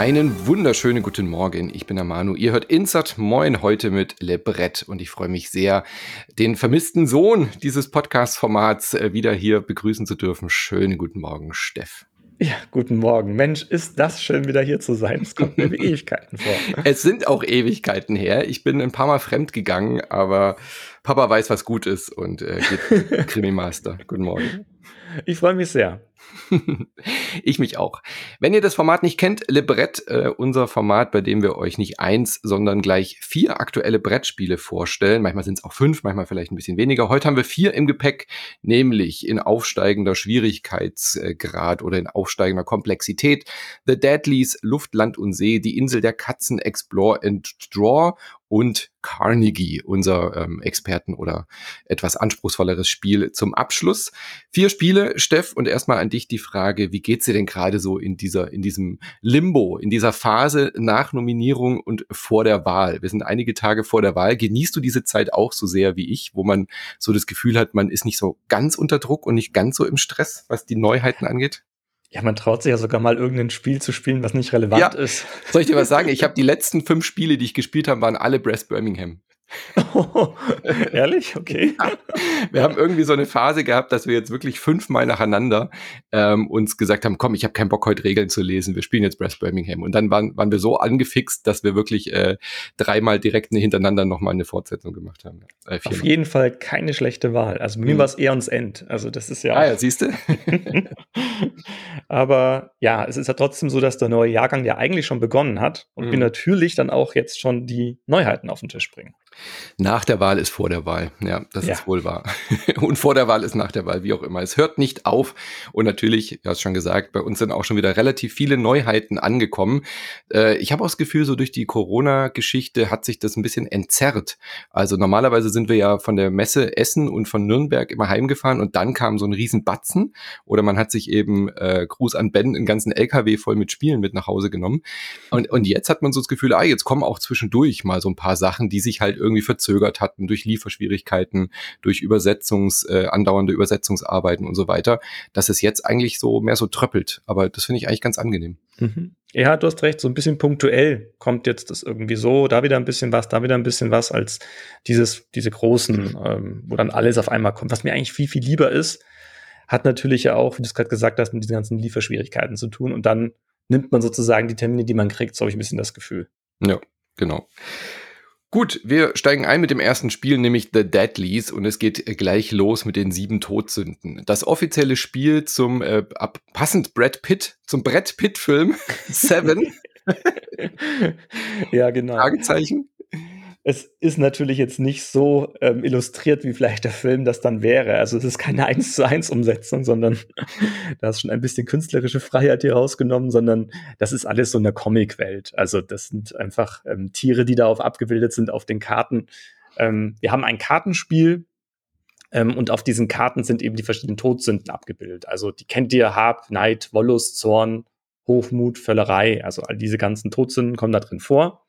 Einen wunderschönen guten Morgen. Ich bin der Manu. Ihr hört Insert Moin heute mit Le Brett und ich freue mich sehr, den vermissten Sohn dieses Podcast-Formats äh, wieder hier begrüßen zu dürfen. Schönen guten Morgen, Steff. Ja, guten Morgen. Mensch, ist das schön, wieder hier zu sein. Es kommt mir wie Ewigkeiten vor. Es sind auch Ewigkeiten her. Ich bin ein paar Mal fremd gegangen, aber Papa weiß, was gut ist und äh, geht Krimi Master. Guten Morgen. Ich freue mich sehr. ich mich auch. Wenn ihr das Format nicht kennt, Le Brett, äh, unser Format, bei dem wir euch nicht eins, sondern gleich vier aktuelle Brettspiele vorstellen. Manchmal sind es auch fünf, manchmal vielleicht ein bisschen weniger. Heute haben wir vier im Gepäck, nämlich in aufsteigender Schwierigkeitsgrad oder in aufsteigender Komplexität. The Deadlies, Luft, Land und See, die Insel der Katzen, Explore and Draw und Carnegie, unser ähm, Experten oder etwas anspruchsvolleres Spiel zum Abschluss. Vier Spiele, Steff, und erstmal an dich die Frage, wie geht's dir denn gerade so in dieser, in diesem Limbo, in dieser Phase nach Nominierung und vor der Wahl? Wir sind einige Tage vor der Wahl. Genießt du diese Zeit auch so sehr wie ich, wo man so das Gefühl hat, man ist nicht so ganz unter Druck und nicht ganz so im Stress, was die Neuheiten angeht? Ja, man traut sich ja sogar mal irgendein Spiel zu spielen, was nicht relevant ja. ist. Soll ich dir was sagen? Ich habe die letzten fünf Spiele, die ich gespielt habe, waren alle Breast Birmingham. Oh, ehrlich? Okay. Ja. Wir haben irgendwie so eine Phase gehabt, dass wir jetzt wirklich fünfmal nacheinander ähm, uns gesagt haben, komm, ich habe keinen Bock, heute Regeln zu lesen, wir spielen jetzt Breast Birmingham. Und dann waren, waren wir so angefixt, dass wir wirklich äh, dreimal direkt hintereinander nochmal eine Fortsetzung gemacht haben. Äh, Auf jeden Fall keine schlechte Wahl. Also mir mhm. war es eher ans End. Also das ist ja. Ah ja, siehst du? Aber ja, es ist ja trotzdem so, dass der neue Jahrgang ja eigentlich schon begonnen hat und mhm. wir natürlich dann auch jetzt schon die Neuheiten auf den Tisch bringen. Nach der Wahl ist vor der Wahl. Ja, das ja. ist wohl wahr. Und vor der Wahl ist nach der Wahl, wie auch immer. Es hört nicht auf. Und natürlich, du hast schon gesagt, bei uns sind auch schon wieder relativ viele Neuheiten angekommen. Äh, ich habe auch das Gefühl, so durch die Corona-Geschichte hat sich das ein bisschen entzerrt. Also normalerweise sind wir ja von der Messe Essen und von Nürnberg immer heimgefahren und dann kam so ein riesen Batzen. Oder man hat sich eben, äh, Gruß an Ben, einen ganzen LKW voll mit Spielen mit nach Hause genommen. Und, und jetzt hat man so das Gefühl, ah, jetzt kommen auch zwischendurch mal so ein paar Sachen, die sich halt irgendwie verzögert hatten durch Lieferschwierigkeiten, durch Übersetzungs, äh, andauernde Übersetzungsarbeiten und so weiter, dass es jetzt eigentlich so mehr so tröppelt. Aber das finde ich eigentlich ganz angenehm. Mhm. Ja, du hast recht, so ein bisschen punktuell kommt jetzt das irgendwie so, da wieder ein bisschen was, da wieder ein bisschen was, als dieses, diese großen, ähm, wo dann alles auf einmal kommt. Was mir eigentlich viel, viel lieber ist, hat natürlich ja auch, wie du es gerade gesagt hast, mit diesen ganzen Lieferschwierigkeiten zu tun. Und dann nimmt man sozusagen die Termine, die man kriegt, so habe ich ein bisschen das Gefühl. Ja, genau. Gut, wir steigen ein mit dem ersten Spiel, nämlich The Deadlies, und es geht gleich los mit den sieben Todsünden. Das offizielle Spiel zum äh, passend Brad Pitt, zum Brad Pitt-Film Seven. ja, genau. Fragezeichen. Es ist natürlich jetzt nicht so ähm, illustriert, wie vielleicht der Film das dann wäre. Also es ist keine 1 zu 1 Umsetzung, sondern da ist schon ein bisschen künstlerische Freiheit hier rausgenommen, sondern das ist alles so eine Comicwelt. Also das sind einfach ähm, Tiere, die darauf abgebildet sind auf den Karten. Ähm, wir haben ein Kartenspiel, ähm, und auf diesen Karten sind eben die verschiedenen Todsünden abgebildet. Also die kennt ihr, Hab, Neid, Wollust, Zorn, Hochmut, Völlerei. Also all diese ganzen Todsünden kommen da drin vor.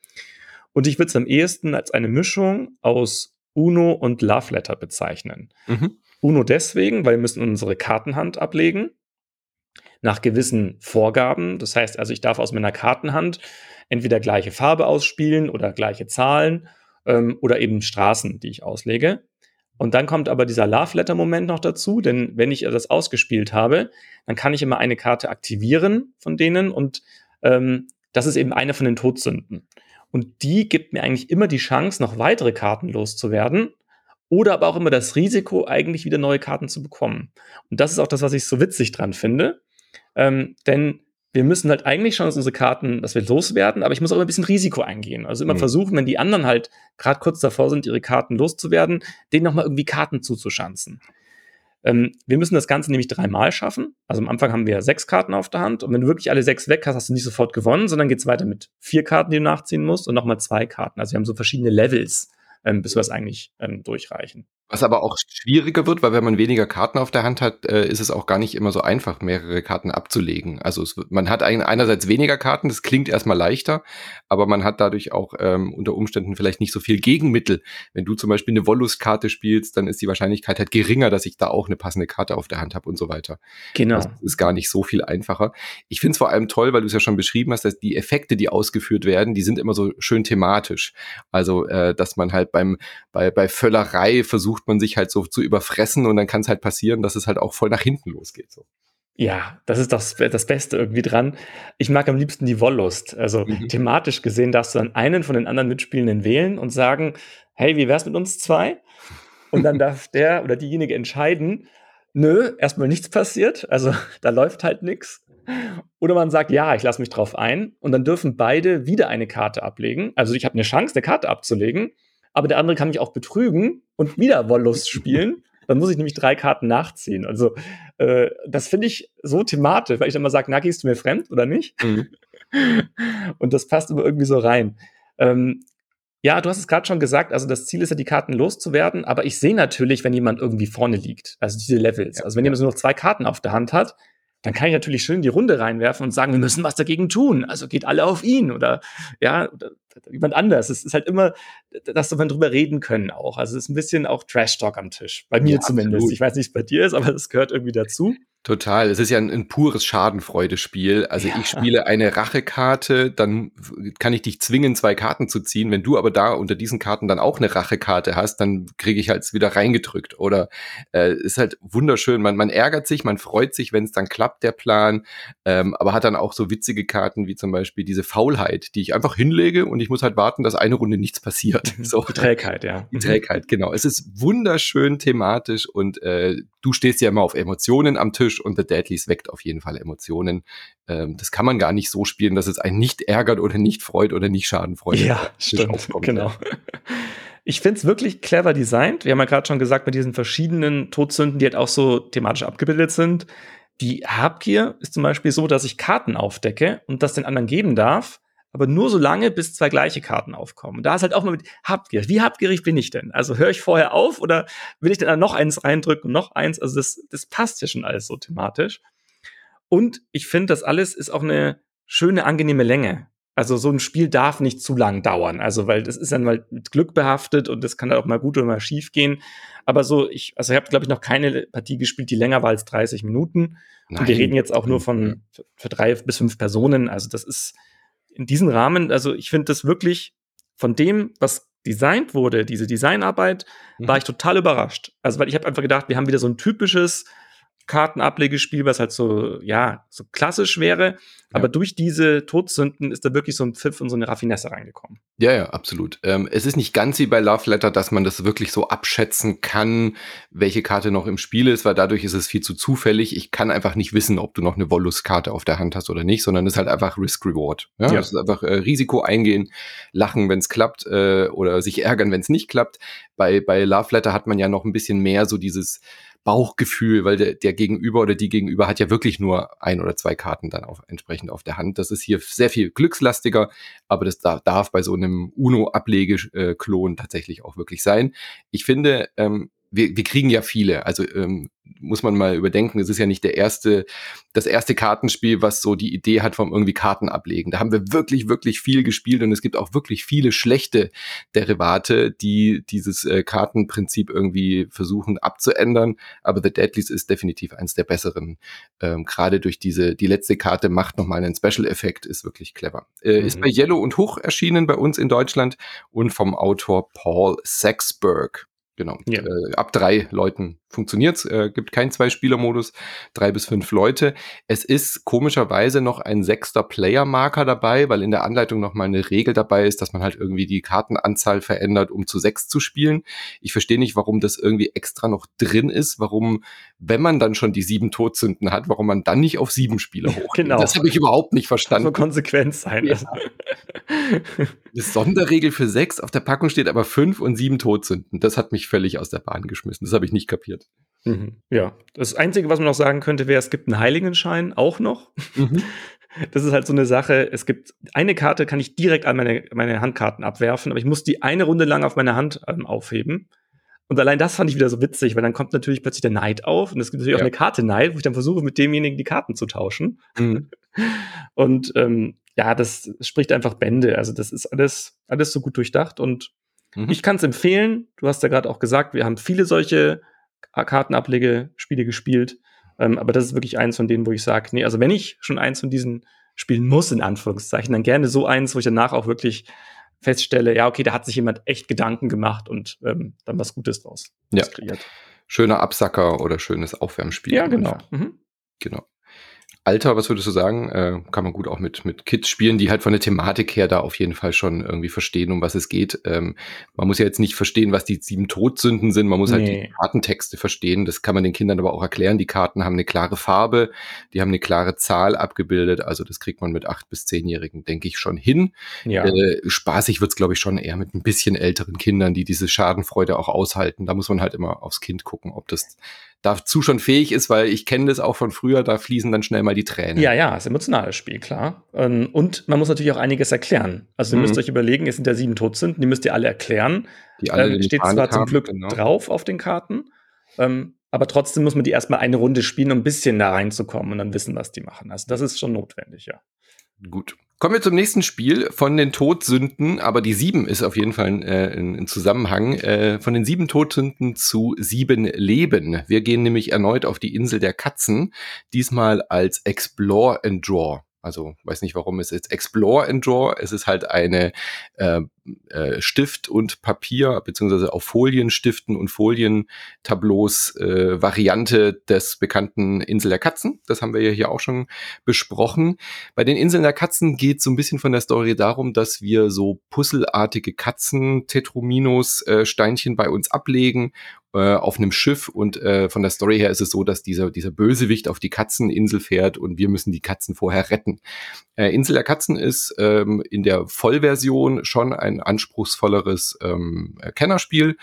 Und ich würde es am ehesten als eine Mischung aus Uno und Love Letter bezeichnen. Mhm. Uno deswegen, weil wir müssen unsere Kartenhand ablegen nach gewissen Vorgaben. Das heißt also, ich darf aus meiner Kartenhand entweder gleiche Farbe ausspielen oder gleiche Zahlen ähm, oder eben Straßen, die ich auslege. Und dann kommt aber dieser Love Letter Moment noch dazu, denn wenn ich das ausgespielt habe, dann kann ich immer eine Karte aktivieren von denen und ähm, das ist eben eine von den Todsünden. Und die gibt mir eigentlich immer die Chance, noch weitere Karten loszuwerden. Oder aber auch immer das Risiko, eigentlich wieder neue Karten zu bekommen. Und das ist auch das, was ich so witzig dran finde. Ähm, denn wir müssen halt eigentlich schon, dass unsere Karten, dass wir loswerden, aber ich muss auch ein bisschen Risiko eingehen. Also immer mhm. versuchen, wenn die anderen halt gerade kurz davor sind, ihre Karten loszuwerden, denen nochmal irgendwie Karten zuzuschanzen. Ähm, wir müssen das Ganze nämlich dreimal schaffen. Also am Anfang haben wir sechs Karten auf der Hand und wenn du wirklich alle sechs weg hast, hast du nicht sofort gewonnen, sondern geht es weiter mit vier Karten, die du nachziehen musst und nochmal zwei Karten. Also wir haben so verschiedene Levels, ähm, bis wir das eigentlich ähm, durchreichen. Was aber auch schwieriger wird, weil wenn man weniger Karten auf der Hand hat, äh, ist es auch gar nicht immer so einfach, mehrere Karten abzulegen. Also es, man hat ein, einerseits weniger Karten, das klingt erstmal leichter, aber man hat dadurch auch ähm, unter Umständen vielleicht nicht so viel Gegenmittel. Wenn du zum Beispiel eine Wollust-Karte spielst, dann ist die Wahrscheinlichkeit halt geringer, dass ich da auch eine passende Karte auf der Hand habe und so weiter. Genau. Das ist gar nicht so viel einfacher. Ich finde es vor allem toll, weil du es ja schon beschrieben hast, dass die Effekte, die ausgeführt werden, die sind immer so schön thematisch. Also, äh, dass man halt beim, bei, bei Völlerei versucht, versucht man sich halt so zu überfressen und dann kann es halt passieren, dass es halt auch voll nach hinten losgeht. So. Ja, das ist das, das Beste irgendwie dran. Ich mag am liebsten die Wollust. Also mhm. thematisch gesehen darfst du dann einen von den anderen Mitspielenden wählen und sagen, hey, wie wär's mit uns zwei? Und dann darf der oder diejenige entscheiden, nö, erstmal nichts passiert, also da läuft halt nichts. Oder man sagt, ja, ich lasse mich drauf ein und dann dürfen beide wieder eine Karte ablegen. Also ich habe eine Chance, eine Karte abzulegen aber der andere kann mich auch betrügen und wieder Wollust spielen. Dann muss ich nämlich drei Karten nachziehen. Also, äh, das finde ich so thematisch, weil ich dann mal sage, na, gehst du mir fremd oder nicht? Mhm. und das passt immer irgendwie so rein. Ähm, ja, du hast es gerade schon gesagt, also das Ziel ist ja, die Karten loszuwerden, aber ich sehe natürlich, wenn jemand irgendwie vorne liegt, also diese Levels. Ja, also wenn jemand nur noch zwei Karten auf der Hand hat, dann kann ich natürlich schön die Runde reinwerfen und sagen, wir müssen was dagegen tun. Also geht alle auf ihn oder ja, oder jemand anders. Es ist halt immer, dass wir drüber reden können auch. Also es ist ein bisschen auch Trash-Talk am Tisch. Bei mir ja, zumindest. Absolut. Ich weiß nicht, wie es bei dir ist, aber das gehört irgendwie dazu. Total. Es ist ja ein, ein pures Schadenfreudespiel. Also ja. ich spiele eine Rachekarte, dann kann ich dich zwingen, zwei Karten zu ziehen. Wenn du aber da unter diesen Karten dann auch eine Rachekarte hast, dann kriege ich halt wieder reingedrückt. Oder äh, ist halt wunderschön. Man, man ärgert sich, man freut sich, wenn es dann klappt, der Plan. Ähm, aber hat dann auch so witzige Karten wie zum Beispiel diese Faulheit, die ich einfach hinlege und ich muss halt warten, dass eine Runde nichts passiert. Mhm. So. Die Trägheit, ja. Die Trägheit, genau. Es ist wunderschön thematisch und äh, du stehst ja immer auf Emotionen am Tisch und The Deadlies weckt auf jeden Fall Emotionen. Ähm, das kann man gar nicht so spielen, dass es einen nicht ärgert oder nicht freut oder nicht schadenfreut. Ja, stimmt. Genau. Ich finde es wirklich clever designt. Wir haben ja gerade schon gesagt, bei diesen verschiedenen Todsünden, die halt auch so thematisch abgebildet sind. Die Habgier ist zum Beispiel so, dass ich Karten aufdecke und das den anderen geben darf aber nur so lange, bis zwei gleiche Karten aufkommen. Und da ist halt auch mal mit habgierig. Wie habgierig bin ich denn? Also höre ich vorher auf oder will ich denn dann noch eins reindrücken und noch eins? Also das, das passt ja schon alles so thematisch. Und ich finde, das alles ist auch eine schöne, angenehme Länge. Also so ein Spiel darf nicht zu lang dauern. Also weil das ist dann mal mit Glück behaftet und das kann dann auch mal gut oder mal schief gehen. Aber so, ich, also ich habe, glaube ich, noch keine Partie gespielt, die länger war als 30 Minuten. Nein. Und wir reden jetzt auch nur von für, für drei bis fünf Personen. Also das ist, in diesem Rahmen, also ich finde das wirklich von dem, was designt wurde, diese Designarbeit, mhm. war ich total überrascht. Also, weil ich habe einfach gedacht, wir haben wieder so ein typisches Kartenablegespiel, was halt so, ja, so klassisch wäre. Aber durch diese Todsünden ist da wirklich so ein Pfiff und so eine Raffinesse reingekommen. Ja, ja, absolut. Ähm, es ist nicht ganz wie bei Love Letter, dass man das wirklich so abschätzen kann, welche Karte noch im Spiel ist, weil dadurch ist es viel zu zufällig. Ich kann einfach nicht wissen, ob du noch eine Volus-Karte auf der Hand hast oder nicht, sondern es ist halt einfach Risk-Reward. Ja? ja. Es ist einfach äh, Risiko eingehen, lachen, wenn es klappt, äh, oder sich ärgern, wenn es nicht klappt. Bei, bei Love Letter hat man ja noch ein bisschen mehr so dieses Bauchgefühl, weil der, der Gegenüber oder die Gegenüber hat ja wirklich nur ein oder zwei Karten dann auf, entsprechend auf der Hand. Das ist hier sehr viel glückslastiger, aber das darf, darf bei so einem UNO-Ablege-Klon tatsächlich auch wirklich sein. Ich finde, ähm, wir, wir kriegen ja viele. Also ähm, muss man mal überdenken, es ist ja nicht der erste, das erste Kartenspiel, was so die Idee hat vom irgendwie Karten ablegen. Da haben wir wirklich, wirklich viel gespielt und es gibt auch wirklich viele schlechte Derivate, die dieses äh, Kartenprinzip irgendwie versuchen abzuändern. Aber The Deadlies ist definitiv eins der besseren. Ähm, Gerade durch diese, die letzte Karte macht nochmal einen Special-Effekt, ist wirklich clever. Äh, mhm. Ist bei Yellow und Huch erschienen bei uns in Deutschland und vom Autor Paul Sexberg. Genau. Ja. Äh, ab drei Leuten funktioniert's. Äh, gibt keinen Zwei-Spieler-Modus, drei bis fünf Leute. Es ist komischerweise noch ein sechster Player-Marker dabei, weil in der Anleitung noch mal eine Regel dabei ist, dass man halt irgendwie die Kartenanzahl verändert, um zu sechs zu spielen. Ich verstehe nicht, warum das irgendwie extra noch drin ist, warum, wenn man dann schon die sieben Todsünden hat, warum man dann nicht auf sieben Spieler hoch. Genau. Das habe ich überhaupt nicht verstanden. So Konsequenz sein. Ja. Eine Sonderregel für sechs, auf der Packung steht aber fünf und sieben Todsünden. Das hat mich völlig aus der Bahn geschmissen. Das habe ich nicht kapiert. Mhm. Ja, das Einzige, was man noch sagen könnte, wäre, es gibt einen Heiligenschein auch noch. Mhm. Das ist halt so eine Sache. Es gibt eine Karte, kann ich direkt an meine, meine Handkarten abwerfen, aber ich muss die eine Runde lang auf meine Hand ähm, aufheben. Und allein das fand ich wieder so witzig, weil dann kommt natürlich plötzlich der Neid auf und es gibt natürlich ja. auch eine Karte Neid, wo ich dann versuche, mit demjenigen die Karten zu tauschen. Mhm. Und ähm, ja, das spricht einfach Bände. Also das ist alles, alles so gut durchdacht und mhm. ich kann es empfehlen. Du hast ja gerade auch gesagt, wir haben viele solche Kartenablegespiele gespielt. Ähm, aber das ist wirklich eins von denen, wo ich sage, nee, also wenn ich schon eins von diesen spielen muss, in Anführungszeichen, dann gerne so eins, wo ich danach auch wirklich feststelle, ja, okay, da hat sich jemand echt Gedanken gemacht und ähm, dann was Gutes draus ja. kreiert. Schöner Absacker oder schönes Aufwärmspiel. Ja, genau. Mhm. Genau. Alter, was würdest du sagen? Äh, kann man gut auch mit, mit Kids spielen, die halt von der Thematik her da auf jeden Fall schon irgendwie verstehen, um was es geht. Ähm, man muss ja jetzt nicht verstehen, was die sieben Todsünden sind. Man muss nee. halt die Kartentexte verstehen. Das kann man den Kindern aber auch erklären. Die Karten haben eine klare Farbe, die haben eine klare Zahl abgebildet. Also das kriegt man mit acht bis zehnjährigen, denke ich, schon hin. Ja. Äh, spaßig wird's, glaube ich, schon eher mit ein bisschen älteren Kindern, die diese Schadenfreude auch aushalten. Da muss man halt immer aufs Kind gucken, ob das dazu schon fähig ist, weil ich kenne das auch von früher, da fließen dann schnell mal die Tränen. Ja, ja, ist emotionales Spiel, klar. Ähm, und man muss natürlich auch einiges erklären. Also ihr mhm. müsst euch überlegen, es sind ja sieben Todsünden, die müsst ihr alle erklären. Die alle ähm, steht zwar zum Glück genau. drauf auf den Karten, ähm, aber trotzdem muss man die erstmal eine Runde spielen, um ein bisschen da reinzukommen und dann wissen, was die machen. Also das ist schon notwendig, ja. Gut. Kommen wir zum nächsten Spiel von den Todsünden, aber die sieben ist auf jeden Fall äh, ein Zusammenhang. Äh, von den sieben Todsünden zu sieben Leben. Wir gehen nämlich erneut auf die Insel der Katzen, diesmal als Explore and Draw. Also weiß nicht, warum es jetzt Explore and Draw. Es ist halt eine äh, äh, Stift und Papier beziehungsweise auf Folien Stiften und Folientableaus äh, Variante des bekannten Insel der Katzen. Das haben wir ja hier auch schon besprochen. Bei den Inseln der Katzen geht so ein bisschen von der Story darum, dass wir so puzzelartige Katzen, Tetrominos, äh, Steinchen bei uns ablegen äh, auf einem Schiff und äh, von der Story her ist es so, dass dieser, dieser Bösewicht auf die Katzeninsel fährt und wir müssen die Katzen vorher retten. Äh, Insel der Katzen ist ähm, in der Vollversion schon ein anspruchsvolleres ähm, Kennerspiel,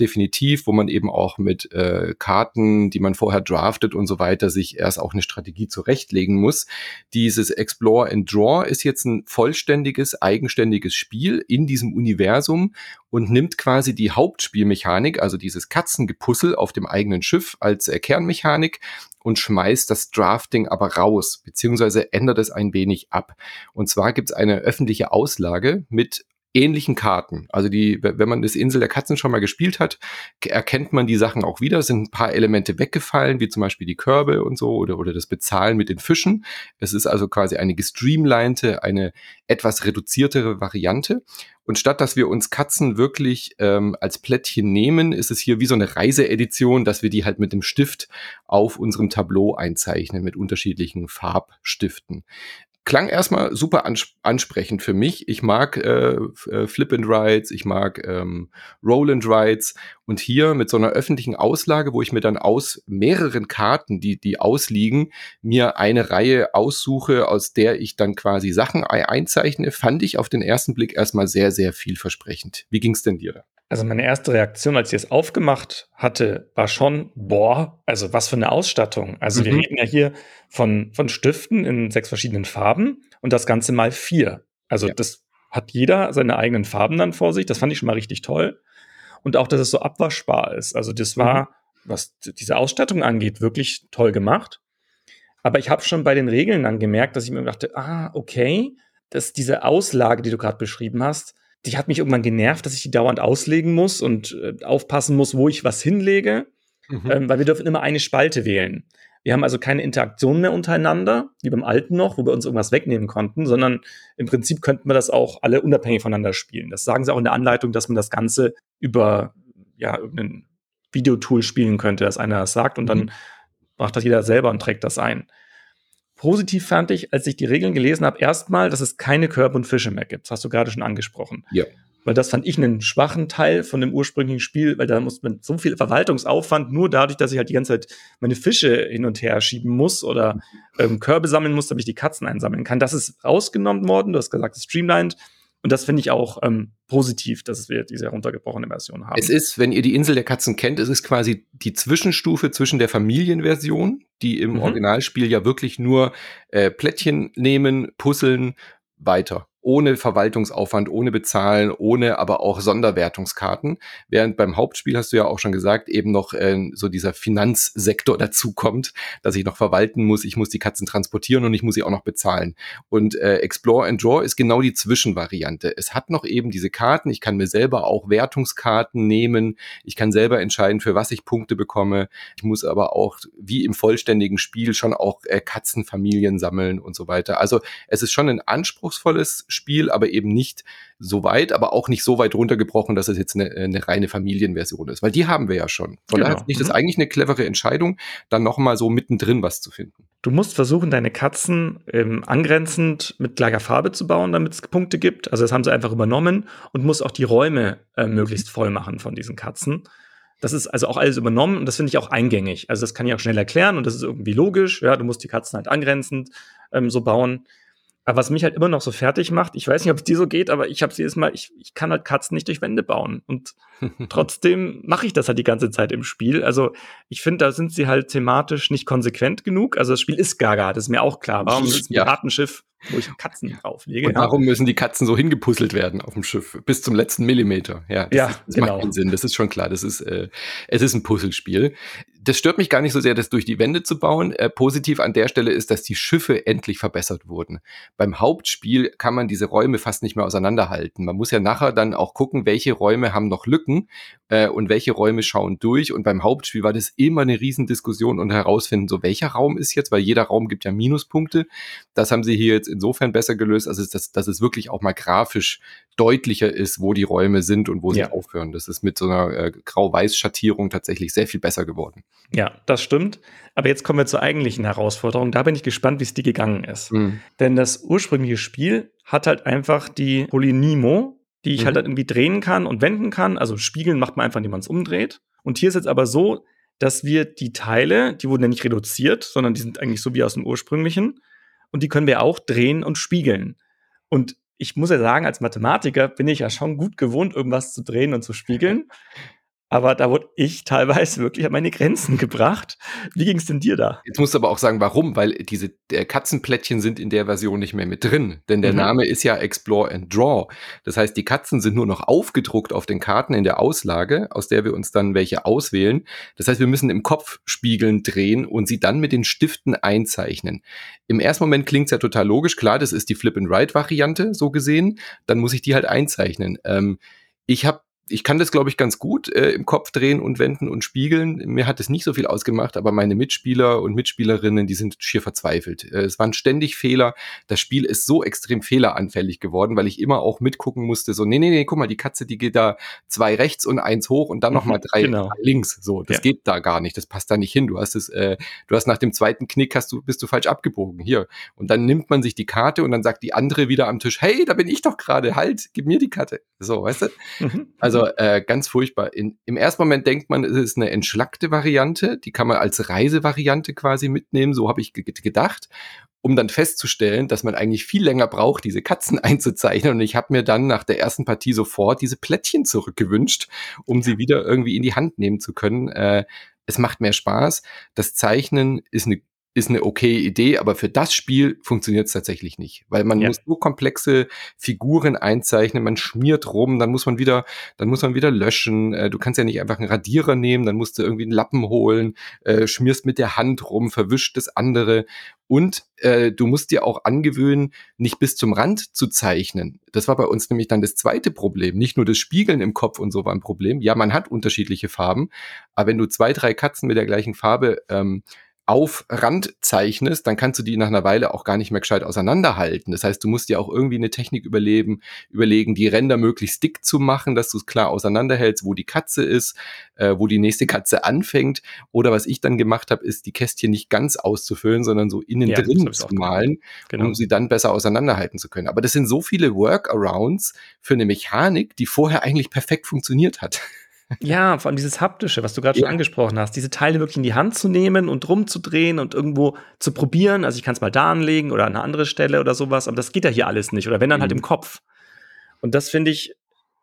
definitiv, wo man eben auch mit äh, Karten, die man vorher draftet und so weiter, sich erst auch eine Strategie zurechtlegen muss. Dieses Explore and Draw ist jetzt ein vollständiges, eigenständiges Spiel in diesem Universum und nimmt quasi die Hauptspielmechanik, also dieses Katzengepuzzle auf dem eigenen Schiff als äh, Kernmechanik und schmeißt das Drafting aber raus, beziehungsweise ändert es ein wenig ab. Und zwar gibt es eine öffentliche Auslage mit ähnlichen Karten. Also die, wenn man das Insel der Katzen schon mal gespielt hat, erkennt man die Sachen auch wieder. Es sind ein paar Elemente weggefallen, wie zum Beispiel die Körbe und so oder, oder das Bezahlen mit den Fischen. Es ist also quasi eine gestreamlinete, eine etwas reduziertere Variante. Und statt dass wir uns Katzen wirklich ähm, als Plättchen nehmen, ist es hier wie so eine Reiseedition, dass wir die halt mit dem Stift auf unserem Tableau einzeichnen mit unterschiedlichen Farbstiften klang erstmal super ans ansprechend für mich. Ich mag äh, äh, Flip and Rides, ich mag ähm, Roll and Rides und hier mit so einer öffentlichen Auslage, wo ich mir dann aus mehreren Karten, die die ausliegen, mir eine Reihe aussuche, aus der ich dann quasi Sachen einzeichne, fand ich auf den ersten Blick erstmal sehr sehr vielversprechend. Wie ging's denn dir da? Also meine erste Reaktion, als ich es aufgemacht hatte, war schon, boah, also was für eine Ausstattung. Also mhm. wir reden ja hier von, von Stiften in sechs verschiedenen Farben und das Ganze mal vier. Also ja. das hat jeder seine eigenen Farben dann vor sich. Das fand ich schon mal richtig toll. Und auch, dass es so abwaschbar ist. Also das war, mhm. was diese Ausstattung angeht, wirklich toll gemacht. Aber ich habe schon bei den Regeln dann gemerkt, dass ich mir dachte, ah, okay, dass diese Auslage, die du gerade beschrieben hast, die hat mich irgendwann genervt, dass ich die dauernd auslegen muss und äh, aufpassen muss, wo ich was hinlege, mhm. ähm, weil wir dürfen immer eine Spalte wählen. Wir haben also keine Interaktion mehr untereinander, wie beim alten noch, wo wir uns irgendwas wegnehmen konnten, sondern im Prinzip könnten wir das auch alle unabhängig voneinander spielen. Das sagen sie auch in der Anleitung, dass man das Ganze über ja, irgendein Videotool spielen könnte, dass einer das sagt und mhm. dann macht das jeder selber und trägt das ein. Positiv fand ich, als ich die Regeln gelesen habe, erstmal, dass es keine Körbe und Fische mehr gibt. Das hast du gerade schon angesprochen. Ja. Weil das fand ich einen schwachen Teil von dem ursprünglichen Spiel, weil da muss man so viel Verwaltungsaufwand, nur dadurch, dass ich halt die ganze Zeit meine Fische hin und her schieben muss oder ähm, Körbe sammeln muss, damit ich die Katzen einsammeln kann. Das ist rausgenommen worden. Du hast gesagt, es streamlined. Und das finde ich auch ähm, positiv, dass wir diese heruntergebrochene Version haben. Es ist, wenn ihr die Insel der Katzen kennt, es ist quasi die Zwischenstufe zwischen der Familienversion, die im mhm. Originalspiel ja wirklich nur äh, Plättchen nehmen, puzzeln, weiter. Ohne Verwaltungsaufwand, ohne Bezahlen, ohne aber auch Sonderwertungskarten. Während beim Hauptspiel hast du ja auch schon gesagt, eben noch äh, so dieser Finanzsektor dazukommt, dass ich noch verwalten muss, ich muss die Katzen transportieren und ich muss sie auch noch bezahlen. Und äh, Explore and Draw ist genau die Zwischenvariante. Es hat noch eben diese Karten, ich kann mir selber auch Wertungskarten nehmen, ich kann selber entscheiden, für was ich Punkte bekomme. Ich muss aber auch, wie im vollständigen Spiel, schon auch äh, Katzenfamilien sammeln und so weiter. Also es ist schon ein anspruchsvolles Spiel, aber eben nicht so weit, aber auch nicht so weit runtergebrochen, dass es jetzt eine, eine reine Familienversion ist, weil die haben wir ja schon. Von genau. daher finde ich das mhm. eigentlich eine clevere Entscheidung, dann nochmal so mittendrin was zu finden. Du musst versuchen, deine Katzen ähm, angrenzend mit gleicher Farbe zu bauen, damit es Punkte gibt. Also das haben sie einfach übernommen und musst auch die Räume äh, möglichst voll machen von diesen Katzen. Das ist also auch alles übernommen und das finde ich auch eingängig. Also das kann ich auch schnell erklären und das ist irgendwie logisch. Ja, du musst die Katzen halt angrenzend ähm, so bauen. Aber was mich halt immer noch so fertig macht, ich weiß nicht, ob es dir so geht, aber ich habe jedes Mal, ich, ich kann halt Katzen nicht durch Wände bauen. Und trotzdem mache ich das halt die ganze Zeit im Spiel. Also ich finde, da sind sie halt thematisch nicht konsequent genug. Also das Spiel ist gaga, das ist mir auch klar. Warum ist ein ja. Piratenschiff wo ich Katzen drauflege. Und warum müssen die Katzen so hingepuzzelt werden auf dem Schiff? Bis zum letzten Millimeter. Ja, das, ja, ist, das genau. macht keinen Sinn. Das ist schon klar. Das ist, äh, es ist ein Puzzlespiel. Das stört mich gar nicht so sehr, das durch die Wände zu bauen. Äh, positiv an der Stelle ist, dass die Schiffe endlich verbessert wurden. Beim Hauptspiel kann man diese Räume fast nicht mehr auseinanderhalten. Man muss ja nachher dann auch gucken, welche Räume haben noch Lücken äh, und welche Räume schauen durch. Und beim Hauptspiel war das immer eine Riesendiskussion und herausfinden, so welcher Raum ist jetzt, weil jeder Raum gibt ja Minuspunkte. Das haben sie hier jetzt insofern besser gelöst, also dass, dass es wirklich auch mal grafisch deutlicher ist, wo die Räume sind und wo ja. sie aufhören. Das ist mit so einer äh, Grau-Weiß-Schattierung tatsächlich sehr viel besser geworden. Ja, das stimmt. Aber jetzt kommen wir zur eigentlichen Herausforderung. Da bin ich gespannt, wie es dir gegangen ist. Mhm. Denn das ursprüngliche Spiel hat halt einfach die Polynimo, die ich halt mhm. halt irgendwie drehen kann und wenden kann. Also spiegeln macht man einfach, indem man es umdreht. Und hier ist jetzt aber so, dass wir die Teile, die wurden ja nicht reduziert, sondern die sind eigentlich so wie aus dem ursprünglichen und die können wir auch drehen und spiegeln. Und ich muss ja sagen, als Mathematiker bin ich ja schon gut gewohnt, irgendwas zu drehen und zu spiegeln. Aber da wurde ich teilweise wirklich an meine Grenzen gebracht. Wie ging es denn dir da? Jetzt musst du aber auch sagen, warum, weil diese Katzenplättchen sind in der Version nicht mehr mit drin. Denn der mhm. Name ist ja Explore and Draw. Das heißt, die Katzen sind nur noch aufgedruckt auf den Karten in der Auslage, aus der wir uns dann welche auswählen. Das heißt, wir müssen im Kopf spiegeln drehen und sie dann mit den Stiften einzeichnen. Im ersten Moment klingt es ja total logisch. Klar, das ist die Flip-and-Ride-Variante, so gesehen. Dann muss ich die halt einzeichnen. Ähm, ich habe ich kann das, glaube ich, ganz gut äh, im Kopf drehen und wenden und spiegeln. Mir hat es nicht so viel ausgemacht, aber meine Mitspieler und Mitspielerinnen, die sind schier verzweifelt. Äh, es waren ständig Fehler. Das Spiel ist so extrem fehleranfällig geworden, weil ich immer auch mitgucken musste, so, nee, nee, nee, guck mal, die Katze, die geht da zwei rechts und eins hoch und dann mhm, nochmal drei, genau. drei links. So, das ja. geht da gar nicht. Das passt da nicht hin. Du hast es, äh, du hast nach dem zweiten Knick hast du, bist du falsch abgebogen. Hier. Und dann nimmt man sich die Karte und dann sagt die andere wieder am Tisch, hey, da bin ich doch gerade, halt, gib mir die Karte. So, weißt du? Mhm. Also also äh, ganz furchtbar. In, Im ersten Moment denkt man, es ist eine entschlackte Variante, die kann man als Reisevariante quasi mitnehmen, so habe ich gedacht, um dann festzustellen, dass man eigentlich viel länger braucht, diese Katzen einzuzeichnen. Und ich habe mir dann nach der ersten Partie sofort diese Plättchen zurückgewünscht, um sie wieder irgendwie in die Hand nehmen zu können. Äh, es macht mehr Spaß. Das Zeichnen ist eine ist eine okay Idee, aber für das Spiel funktioniert es tatsächlich nicht, weil man ja. muss so komplexe Figuren einzeichnen, man schmiert rum, dann muss man wieder, dann muss man wieder löschen. Äh, du kannst ja nicht einfach einen Radierer nehmen, dann musst du irgendwie einen Lappen holen, äh, schmierst mit der Hand rum, verwischt das andere und äh, du musst dir auch angewöhnen, nicht bis zum Rand zu zeichnen. Das war bei uns nämlich dann das zweite Problem. Nicht nur das Spiegeln im Kopf und so war ein Problem. Ja, man hat unterschiedliche Farben, aber wenn du zwei, drei Katzen mit der gleichen Farbe ähm, auf Rand zeichnest, dann kannst du die nach einer Weile auch gar nicht mehr gescheit auseinanderhalten. Das heißt, du musst dir auch irgendwie eine Technik überleben, überlegen, die Ränder möglichst dick zu machen, dass du es klar auseinanderhältst, wo die Katze ist, äh, wo die nächste Katze anfängt. Oder was ich dann gemacht habe, ist, die Kästchen nicht ganz auszufüllen, sondern so innen ja, drin zu malen, genau. um sie dann besser auseinanderhalten zu können. Aber das sind so viele Workarounds für eine Mechanik, die vorher eigentlich perfekt funktioniert hat. Ja, vor allem dieses Haptische, was du gerade ja. schon angesprochen hast, diese Teile wirklich in die Hand zu nehmen und rumzudrehen und irgendwo zu probieren. Also ich kann es mal da anlegen oder an eine andere Stelle oder sowas, aber das geht ja hier alles nicht. Oder wenn dann halt mhm. halt im Kopf. Und das finde ich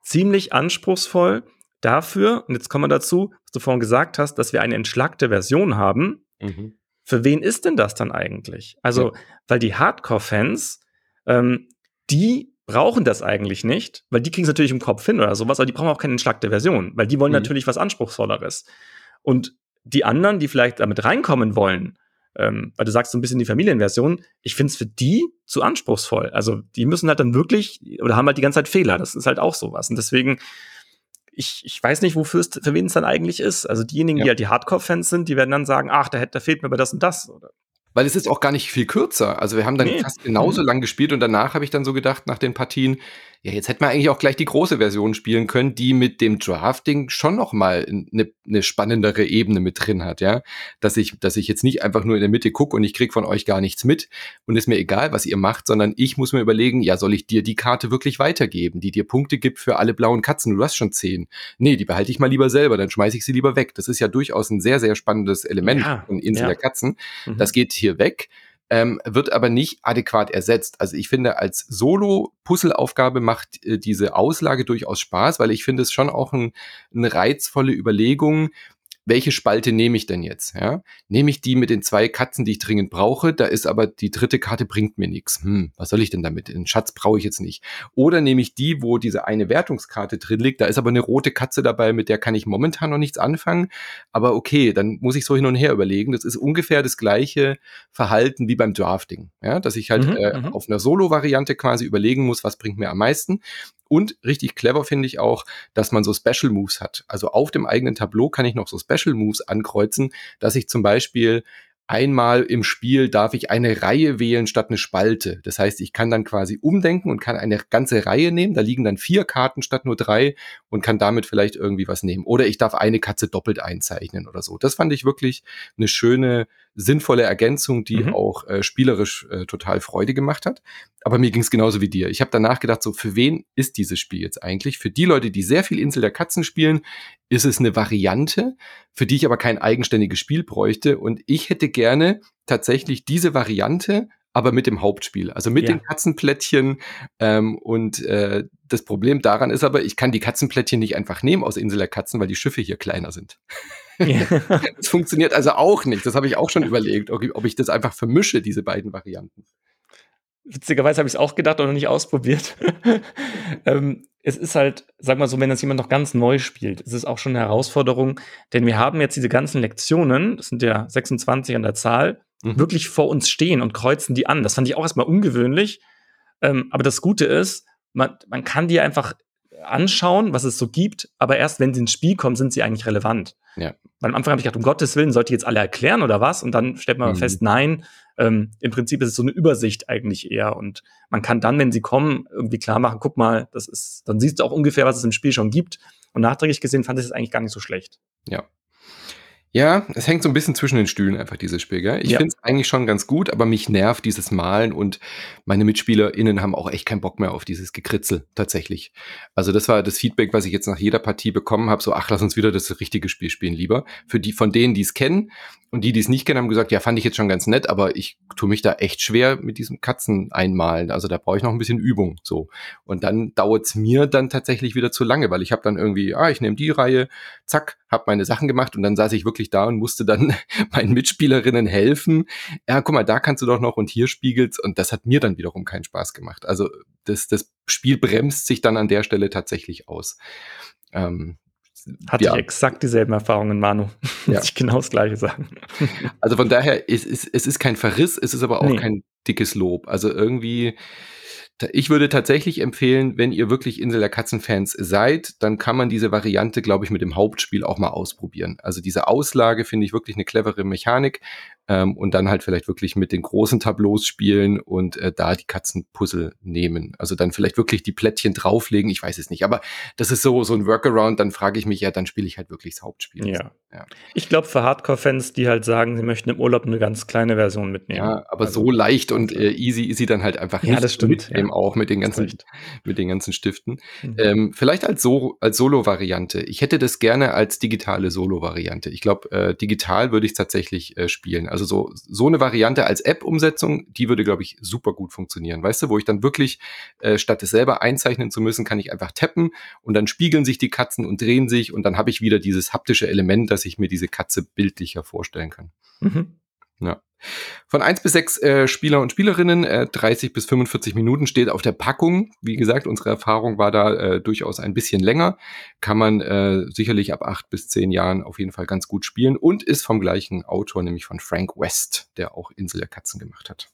ziemlich anspruchsvoll dafür, und jetzt kommen wir dazu, was du vorhin gesagt hast, dass wir eine entschlackte Version haben. Mhm. Für wen ist denn das dann eigentlich? Also, ja. weil die Hardcore-Fans, ähm, die brauchen das eigentlich nicht, weil die kriegen es natürlich im Kopf hin oder sowas, aber die brauchen auch keine entschlackte Version, weil die wollen mhm. natürlich was Anspruchsvolleres. Und die anderen, die vielleicht damit reinkommen wollen, ähm, weil du sagst so ein bisschen die Familienversion, ich finde es für die zu anspruchsvoll. Also die müssen halt dann wirklich oder haben halt die ganze Zeit Fehler. Das ist halt auch sowas. Und deswegen, ich, ich weiß nicht, wofür es für wen es dann eigentlich ist. Also diejenigen, ja. die halt die Hardcore-Fans sind, die werden dann sagen, ach, da, da fehlt mir aber das und das. Oder weil es ist auch gar nicht viel kürzer. Also wir haben dann nee. fast genauso mhm. lang gespielt und danach habe ich dann so gedacht, nach den Partien, ja, jetzt hätte man eigentlich auch gleich die große Version spielen können, die mit dem Drafting schon noch mal eine, eine spannendere Ebene mit drin hat, ja. Dass ich, dass ich jetzt nicht einfach nur in der Mitte gucke und ich krieg von euch gar nichts mit und ist mir egal, was ihr macht, sondern ich muss mir überlegen, ja, soll ich dir die Karte wirklich weitergeben, die dir Punkte gibt für alle blauen Katzen? Du hast schon zehn. Nee, die behalte ich mal lieber selber, dann schmeiße ich sie lieber weg. Das ist ja durchaus ein sehr, sehr spannendes Element ja, von Insel ja. der Katzen. Mhm. Das geht hier weg ähm, wird aber nicht adäquat ersetzt. Also ich finde, als Solo-Puzzle-Aufgabe macht äh, diese Auslage durchaus Spaß, weil ich finde es schon auch ein, eine reizvolle Überlegung, welche Spalte nehme ich denn jetzt? Ja? Nehme ich die mit den zwei Katzen, die ich dringend brauche, da ist aber die dritte Karte bringt mir nichts. Hm, was soll ich denn damit? Den Schatz brauche ich jetzt nicht. Oder nehme ich die, wo diese eine Wertungskarte drin liegt, da ist aber eine rote Katze dabei, mit der kann ich momentan noch nichts anfangen. Aber okay, dann muss ich so hin und her überlegen. Das ist ungefähr das gleiche Verhalten wie beim Drafting. Ja? Dass ich halt mhm, äh, mhm. auf einer Solo-Variante quasi überlegen muss, was bringt mir am meisten. Und richtig clever finde ich auch, dass man so Special Moves hat. Also auf dem eigenen Tableau kann ich noch so Special Moves ankreuzen, dass ich zum Beispiel einmal im Spiel darf ich eine Reihe wählen statt eine Spalte. Das heißt, ich kann dann quasi umdenken und kann eine ganze Reihe nehmen. Da liegen dann vier Karten statt nur drei und kann damit vielleicht irgendwie was nehmen. Oder ich darf eine Katze doppelt einzeichnen oder so. Das fand ich wirklich eine schöne, sinnvolle Ergänzung, die mhm. auch äh, spielerisch äh, total Freude gemacht hat. Aber mir ging es genauso wie dir. Ich habe danach gedacht, so für wen ist dieses Spiel jetzt eigentlich? Für die Leute, die sehr viel Insel der Katzen spielen, ist es eine Variante, für die ich aber kein eigenständiges Spiel bräuchte. Und ich hätte gerne tatsächlich diese Variante, aber mit dem Hauptspiel, also mit ja. den Katzenplättchen. Ähm, und äh, das Problem daran ist aber, ich kann die Katzenplättchen nicht einfach nehmen aus Insel der Katzen, weil die Schiffe hier kleiner sind. Ja. das funktioniert also auch nicht. Das habe ich auch schon überlegt, ob ich das einfach vermische, diese beiden Varianten. Witzigerweise habe ich es auch gedacht und noch nicht ausprobiert. ähm, es ist halt, sag mal so, wenn das jemand noch ganz neu spielt, ist es auch schon eine Herausforderung, denn wir haben jetzt diese ganzen Lektionen, das sind ja 26 an der Zahl, mhm. wirklich vor uns stehen und kreuzen die an. Das fand ich auch erstmal ungewöhnlich. Ähm, aber das Gute ist, man, man kann die einfach anschauen, was es so gibt, aber erst wenn sie ins Spiel kommen, sind sie eigentlich relevant. Ja. Weil am Anfang habe ich gedacht, um Gottes Willen, sollte ich jetzt alle erklären oder was? Und dann stellt man mhm. fest, nein, ähm, im Prinzip ist es so eine Übersicht eigentlich eher. Und man kann dann, wenn sie kommen, irgendwie klar machen, guck mal, das ist, dann siehst du auch ungefähr, was es im Spiel schon gibt. Und nachträglich gesehen fand ich es eigentlich gar nicht so schlecht. Ja. Ja, es hängt so ein bisschen zwischen den Stühlen einfach dieses Spiel. Gell? Ich ja. finde es eigentlich schon ganz gut, aber mich nervt dieses Malen und meine MitspielerInnen haben auch echt keinen Bock mehr auf dieses Gekritzel tatsächlich. Also das war das Feedback, was ich jetzt nach jeder Partie bekommen habe, so ach, lass uns wieder das richtige Spiel spielen lieber. Für die von denen, die es kennen und die, die es nicht kennen, haben gesagt, ja, fand ich jetzt schon ganz nett, aber ich tue mich da echt schwer mit diesem Katzen einmalen. Also da brauche ich noch ein bisschen Übung so. Und dann dauert es mir dann tatsächlich wieder zu lange, weil ich habe dann irgendwie, ah, ich nehme die Reihe, zack, habe meine Sachen gemacht und dann saß ich wirklich da und musste dann meinen Mitspielerinnen helfen. Ja, guck mal, da kannst du doch noch und hier spiegelt's und das hat mir dann wiederum keinen Spaß gemacht. Also das, das Spiel bremst sich dann an der Stelle tatsächlich aus. Ähm, hatte ja. ich exakt dieselben Erfahrungen, Manu. Ja. Muss ich genau das Gleiche sagen. Also von daher, es ist, es ist kein Verriss, es ist aber auch nee. kein dickes Lob. Also irgendwie, ich würde tatsächlich empfehlen, wenn ihr wirklich Insel der Katzen-Fans seid, dann kann man diese Variante, glaube ich, mit dem Hauptspiel auch mal ausprobieren. Also diese Auslage finde ich wirklich eine clevere Mechanik ähm, und dann halt vielleicht wirklich mit den großen Tableaus spielen und äh, da die Katzenpuzzle nehmen. Also dann vielleicht wirklich die Plättchen drauflegen, ich weiß es nicht. Aber das ist so, so ein Workaround, dann frage ich mich, ja, dann spiele ich halt wirklich das Hauptspiel. Ja. ja. Ich glaube, für Hardcore-Fans, die halt sagen, sie möchten im Urlaub eine ganz kleine Version mitnehmen. Ja, aber also, so leicht und äh, easy ist sie dann halt einfach nicht. Ja, das stimmt. Ja. Eben auch mit den ganzen, mit den ganzen Stiften. Mhm. Ähm, vielleicht als, so, als Solo-Variante. Ich hätte das gerne als digitale Solo-Variante. Ich glaube, äh, digital würde ich tatsächlich äh, spielen. Also so, so eine Variante als App-Umsetzung, die würde, glaube ich, super gut funktionieren. Weißt du, wo ich dann wirklich, äh, statt es selber einzeichnen zu müssen, kann ich einfach tappen und dann spiegeln sich die Katzen und drehen sich und dann habe ich wieder dieses haptische Element, dass ich mir diese Katze bildlicher vorstellen kann. Mhm. Ja. Von 1 bis 6 äh, Spieler und Spielerinnen, äh, 30 bis 45 Minuten steht auf der Packung. Wie gesagt, unsere Erfahrung war da äh, durchaus ein bisschen länger. Kann man äh, sicherlich ab 8 bis 10 Jahren auf jeden Fall ganz gut spielen und ist vom gleichen Autor, nämlich von Frank West, der auch Insel der Katzen gemacht hat.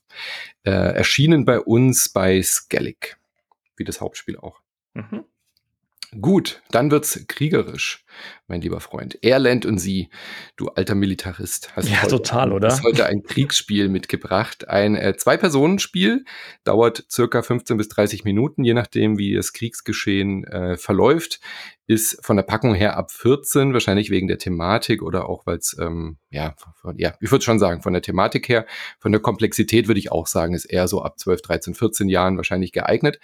Äh, erschienen bei uns bei Skellig, wie das Hauptspiel auch. Mhm. Gut, dann wird's kriegerisch, mein lieber Freund. Erland und Sie, du alter Militarist, hast ja, heute, total, oder? Hast heute ein Kriegsspiel mitgebracht. Ein äh, Zwei-Personen-Spiel, dauert circa 15 bis 30 Minuten, je nachdem, wie das Kriegsgeschehen äh, verläuft. Ist von der Packung her ab 14, wahrscheinlich wegen der Thematik oder auch weil es, ähm, ja, von, ja, ich würde schon sagen, von der Thematik her, von der Komplexität würde ich auch sagen, ist eher so ab 12, 13, 14 Jahren wahrscheinlich geeignet.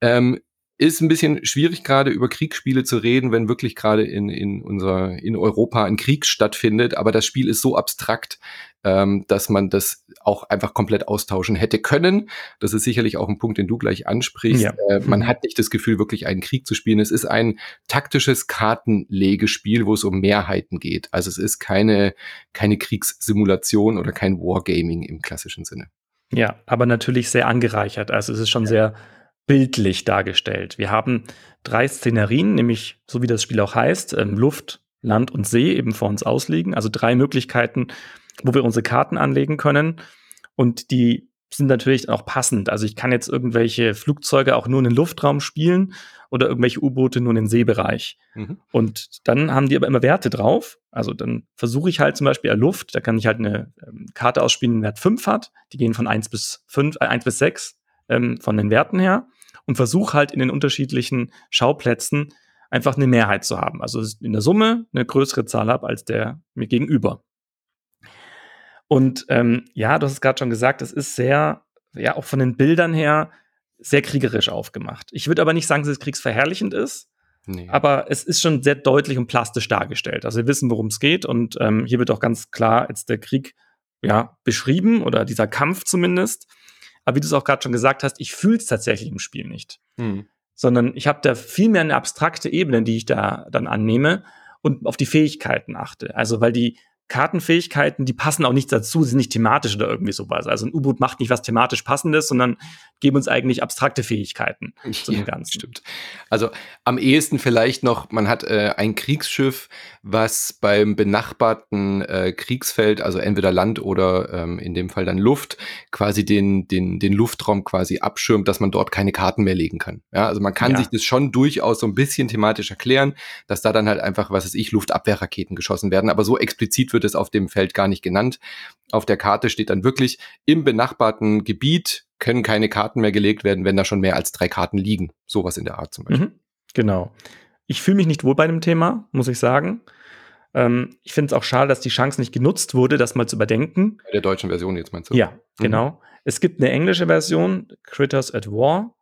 Ähm, ist ein bisschen schwierig gerade über Kriegsspiele zu reden, wenn wirklich gerade in, in unser, in Europa ein Krieg stattfindet. Aber das Spiel ist so abstrakt, ähm, dass man das auch einfach komplett austauschen hätte können. Das ist sicherlich auch ein Punkt, den du gleich ansprichst. Ja. Äh, man mhm. hat nicht das Gefühl, wirklich einen Krieg zu spielen. Es ist ein taktisches Kartenlegespiel, wo es um Mehrheiten geht. Also es ist keine, keine Kriegssimulation oder kein Wargaming im klassischen Sinne. Ja, aber natürlich sehr angereichert. Also es ist schon ja. sehr bildlich dargestellt. Wir haben drei Szenerien, nämlich so wie das Spiel auch heißt, ähm, Luft, Land und See eben vor uns ausliegen. Also drei Möglichkeiten, wo wir unsere Karten anlegen können. Und die sind natürlich auch passend. Also ich kann jetzt irgendwelche Flugzeuge auch nur in den Luftraum spielen oder irgendwelche U-Boote nur in den Seebereich. Mhm. Und dann haben die aber immer Werte drauf. Also dann versuche ich halt zum Beispiel Luft, da kann ich halt eine ähm, Karte ausspielen, die Wert 5 hat. Die gehen von 1 bis 5, äh, 1 bis 6 ähm, von den Werten her und versuche halt in den unterschiedlichen Schauplätzen einfach eine Mehrheit zu haben. Also in der Summe eine größere Zahl habe als der mir gegenüber. Und ähm, ja, du hast es gerade schon gesagt, es ist sehr, ja, auch von den Bildern her sehr kriegerisch aufgemacht. Ich würde aber nicht sagen, dass es kriegsverherrlichend ist, nee. aber es ist schon sehr deutlich und plastisch dargestellt. Also wir wissen, worum es geht und ähm, hier wird auch ganz klar jetzt der Krieg ja, beschrieben oder dieser Kampf zumindest. Aber wie du es auch gerade schon gesagt hast, ich fühle es tatsächlich im Spiel nicht. Hm. Sondern ich habe da viel mehr eine abstrakte Ebene, die ich da dann annehme und auf die Fähigkeiten achte. Also weil die Kartenfähigkeiten, die passen auch nicht dazu, sind nicht thematisch oder irgendwie sowas. Also ein U-Boot macht nicht was thematisch passendes, sondern geben uns eigentlich abstrakte Fähigkeiten zu dem Ganzen. Stimmt. Also am ehesten vielleicht noch, man hat äh, ein Kriegsschiff, was beim benachbarten äh, Kriegsfeld, also entweder Land oder ähm, in dem Fall dann Luft, quasi den, den, den Luftraum quasi abschirmt, dass man dort keine Karten mehr legen kann. Ja, also man kann ja. sich das schon durchaus so ein bisschen thematisch erklären, dass da dann halt einfach, was weiß ich, Luftabwehrraketen geschossen werden, aber so explizit wird es auf dem Feld gar nicht genannt. Auf der Karte steht dann wirklich, im benachbarten Gebiet können keine Karten mehr gelegt werden, wenn da schon mehr als drei Karten liegen. Sowas in der Art zum Beispiel. Mhm, genau. Ich fühle mich nicht wohl bei dem Thema, muss ich sagen. Ähm, ich finde es auch schade, dass die Chance nicht genutzt wurde, das mal zu überdenken. Bei der deutschen Version jetzt meinst du? Ja, mhm. genau. Es gibt eine englische Version, Critters at War,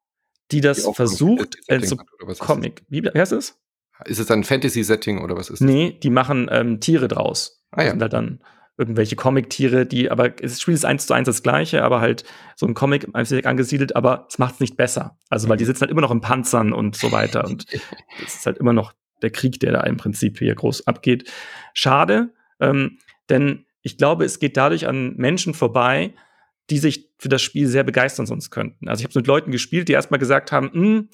die das die versucht, als Comic. Wie, wie heißt es? Ist es ein Fantasy-Setting oder was ist das? Nee, die machen ähm, Tiere draus. Ah, ja. Sind halt dann irgendwelche Comic-Tiere, die, aber das Spiel ist eins zu eins das gleiche, aber halt so ein Comic angesiedelt, aber es macht es nicht besser. Also, weil die mhm. sitzen halt immer noch in Panzern und so weiter und es ist halt immer noch der Krieg, der da im Prinzip hier groß abgeht. Schade, ähm, denn ich glaube, es geht dadurch an Menschen vorbei, die sich für das Spiel sehr begeistern sonst könnten. Also ich habe mit Leuten gespielt, die erstmal gesagt haben, hm,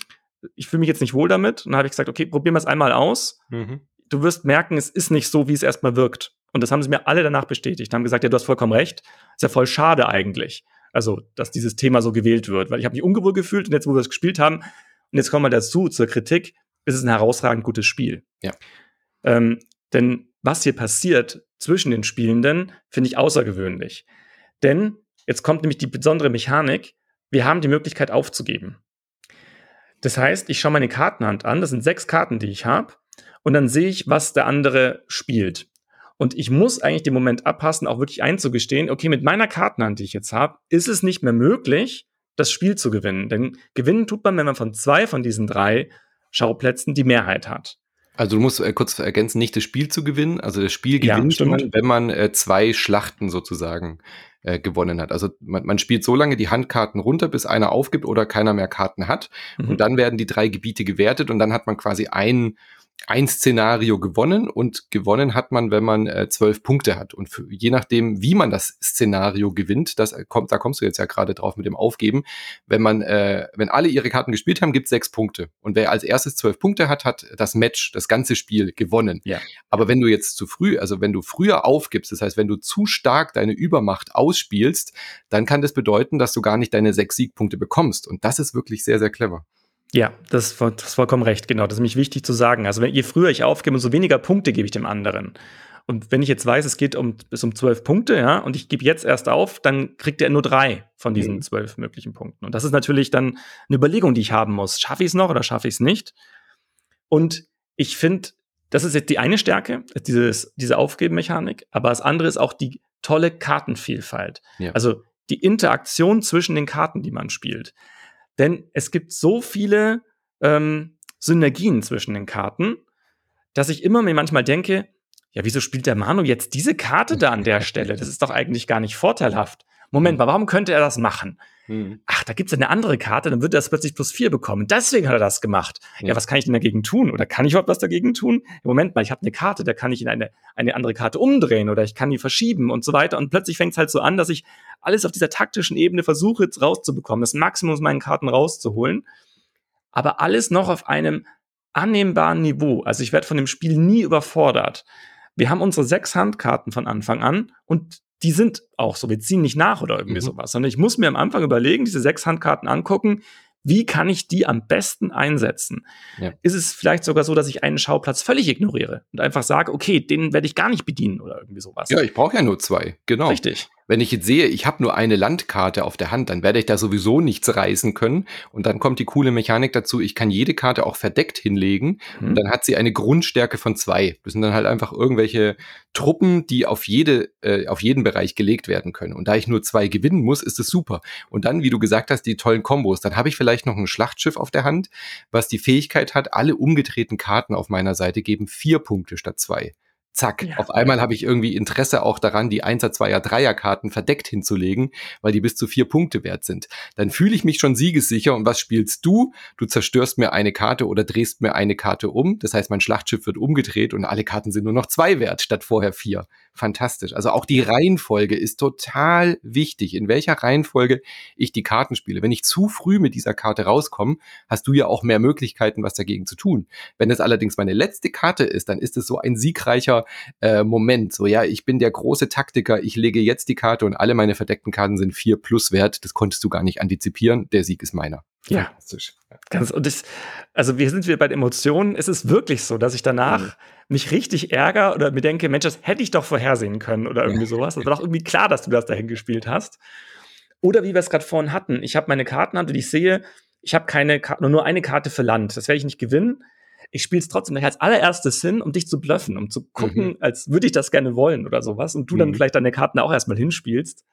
ich fühle mich jetzt nicht wohl damit. Und dann habe ich gesagt, okay, probieren wir es einmal aus. Mhm. Du wirst merken, es ist nicht so, wie es erstmal wirkt. Und das haben sie mir alle danach bestätigt. Haben gesagt, ja, du hast vollkommen recht. Ist ja voll schade eigentlich. Also, dass dieses Thema so gewählt wird, weil ich habe mich ungewohl gefühlt und jetzt, wo wir es gespielt haben, und jetzt kommen wir dazu zur Kritik, ist es ein herausragend gutes Spiel. Ja. Ähm, denn was hier passiert zwischen den Spielenden, finde ich außergewöhnlich. Denn jetzt kommt nämlich die besondere Mechanik, wir haben die Möglichkeit aufzugeben. Das heißt, ich schaue meine Kartenhand an, das sind sechs Karten, die ich habe, und dann sehe ich, was der andere spielt. Und ich muss eigentlich den Moment abpassen, auch wirklich einzugestehen, okay, mit meiner Kartenhand, die ich jetzt habe, ist es nicht mehr möglich, das Spiel zu gewinnen. Denn gewinnen tut man, wenn man von zwei von diesen drei Schauplätzen die Mehrheit hat. Also du musst äh, kurz ergänzen, nicht das Spiel zu gewinnen. Also das Spiel gewinnt ja, man, wenn man äh, zwei Schlachten sozusagen äh, gewonnen hat. Also man, man, spielt so lange die Handkarten runter, bis einer aufgibt oder keiner mehr Karten hat. Mhm. Und dann werden die drei Gebiete gewertet und dann hat man quasi ein ein Szenario gewonnen und gewonnen hat man, wenn man äh, zwölf Punkte hat. Und für, je nachdem, wie man das Szenario gewinnt, das kommt, da kommst du jetzt ja gerade drauf mit dem Aufgeben. Wenn man, äh, wenn alle ihre Karten gespielt haben, gibt sechs Punkte. Und wer als erstes zwölf Punkte hat, hat das Match, das ganze Spiel gewonnen. Ja. Aber wenn du jetzt zu früh, also wenn du früher aufgibst, das heißt, wenn du zu stark deine Übermacht ausspielst, dann kann das bedeuten, dass du gar nicht deine sechs Siegpunkte bekommst. Und das ist wirklich sehr, sehr clever. Ja, das, das ist vollkommen recht, genau. Das ist nämlich wichtig zu sagen. Also, wenn, je früher ich aufgebe, umso weniger Punkte gebe ich dem anderen. Und wenn ich jetzt weiß, es geht um, bis um zwölf Punkte, ja, und ich gebe jetzt erst auf, dann kriegt er nur drei von diesen mhm. zwölf möglichen Punkten. Und das ist natürlich dann eine Überlegung, die ich haben muss. Schaffe ich es noch oder schaffe ich es nicht? Und ich finde, das ist jetzt die eine Stärke, dieses, diese Aufgebenmechanik, aber das andere ist auch die tolle Kartenvielfalt. Ja. Also die Interaktion zwischen den Karten, die man spielt. Denn es gibt so viele ähm, Synergien zwischen den Karten, dass ich immer mir manchmal denke, ja, wieso spielt der Manu jetzt diese Karte da an der Stelle? Das ist doch eigentlich gar nicht vorteilhaft. Moment hm. mal, warum könnte er das machen? Hm. Ach, da gibt's eine andere Karte, dann wird er das plötzlich plus vier bekommen. Deswegen hat er das gemacht. Ja. ja, was kann ich denn dagegen tun? Oder kann ich überhaupt was dagegen tun? Moment mal, ich habe eine Karte, da kann ich in eine, eine andere Karte umdrehen oder ich kann die verschieben und so weiter. Und plötzlich fängt's halt so an, dass ich alles auf dieser taktischen Ebene versuche jetzt rauszubekommen, das Maximum aus meinen Karten rauszuholen. Aber alles noch auf einem annehmbaren Niveau. Also ich werde von dem Spiel nie überfordert. Wir haben unsere sechs Handkarten von Anfang an und die sind auch so. Wir ziehen nicht nach oder irgendwie mhm. sowas, sondern ich muss mir am Anfang überlegen, diese sechs Handkarten angucken, wie kann ich die am besten einsetzen? Ja. Ist es vielleicht sogar so, dass ich einen Schauplatz völlig ignoriere und einfach sage, okay, den werde ich gar nicht bedienen oder irgendwie sowas? Ja, ich brauche ja nur zwei, genau. Richtig. Wenn ich jetzt sehe, ich habe nur eine Landkarte auf der Hand, dann werde ich da sowieso nichts reißen können. Und dann kommt die coole Mechanik dazu, ich kann jede Karte auch verdeckt hinlegen mhm. und dann hat sie eine Grundstärke von zwei. Das sind dann halt einfach irgendwelche Truppen, die auf jede, äh, auf jeden Bereich gelegt werden können. Und da ich nur zwei gewinnen muss, ist es super. Und dann, wie du gesagt hast, die tollen Kombos. Dann habe ich vielleicht noch ein Schlachtschiff auf der Hand, was die Fähigkeit hat, alle umgedrehten Karten auf meiner Seite geben vier Punkte statt zwei zack, ja. auf einmal habe ich irgendwie Interesse auch daran, die 1er, 2er, 3er Karten verdeckt hinzulegen, weil die bis zu vier Punkte wert sind. Dann fühle ich mich schon siegessicher und was spielst du? Du zerstörst mir eine Karte oder drehst mir eine Karte um. Das heißt, mein Schlachtschiff wird umgedreht und alle Karten sind nur noch zwei wert statt vorher vier. Fantastisch. Also auch die Reihenfolge ist total wichtig, in welcher Reihenfolge ich die Karten spiele. Wenn ich zu früh mit dieser Karte rauskomme, hast du ja auch mehr Möglichkeiten, was dagegen zu tun. Wenn es allerdings meine letzte Karte ist, dann ist es so ein siegreicher äh, Moment. So, ja, ich bin der große Taktiker, ich lege jetzt die Karte und alle meine verdeckten Karten sind vier plus wert. Das konntest du gar nicht antizipieren. Der Sieg ist meiner. Ja. Fantastisch. Ganz, und das, also wir sind wieder bei den Emotionen. Es ist wirklich so, dass ich danach mhm. mich richtig ärgere oder mir denke, Mensch, das hätte ich doch vorhersehen können oder irgendwie sowas. Das war doch irgendwie klar, dass du das dahin gespielt hast. Oder wie wir es gerade vorhin hatten, ich habe meine Kartenhand und ich sehe, ich habe keine Karte, nur eine Karte für Land. Das werde ich nicht gewinnen ich spiele es trotzdem als allererstes hin, um dich zu bluffen, um zu gucken, mhm. als würde ich das gerne wollen oder sowas. Und du mhm. dann vielleicht deine Karten auch erstmal hinspielst.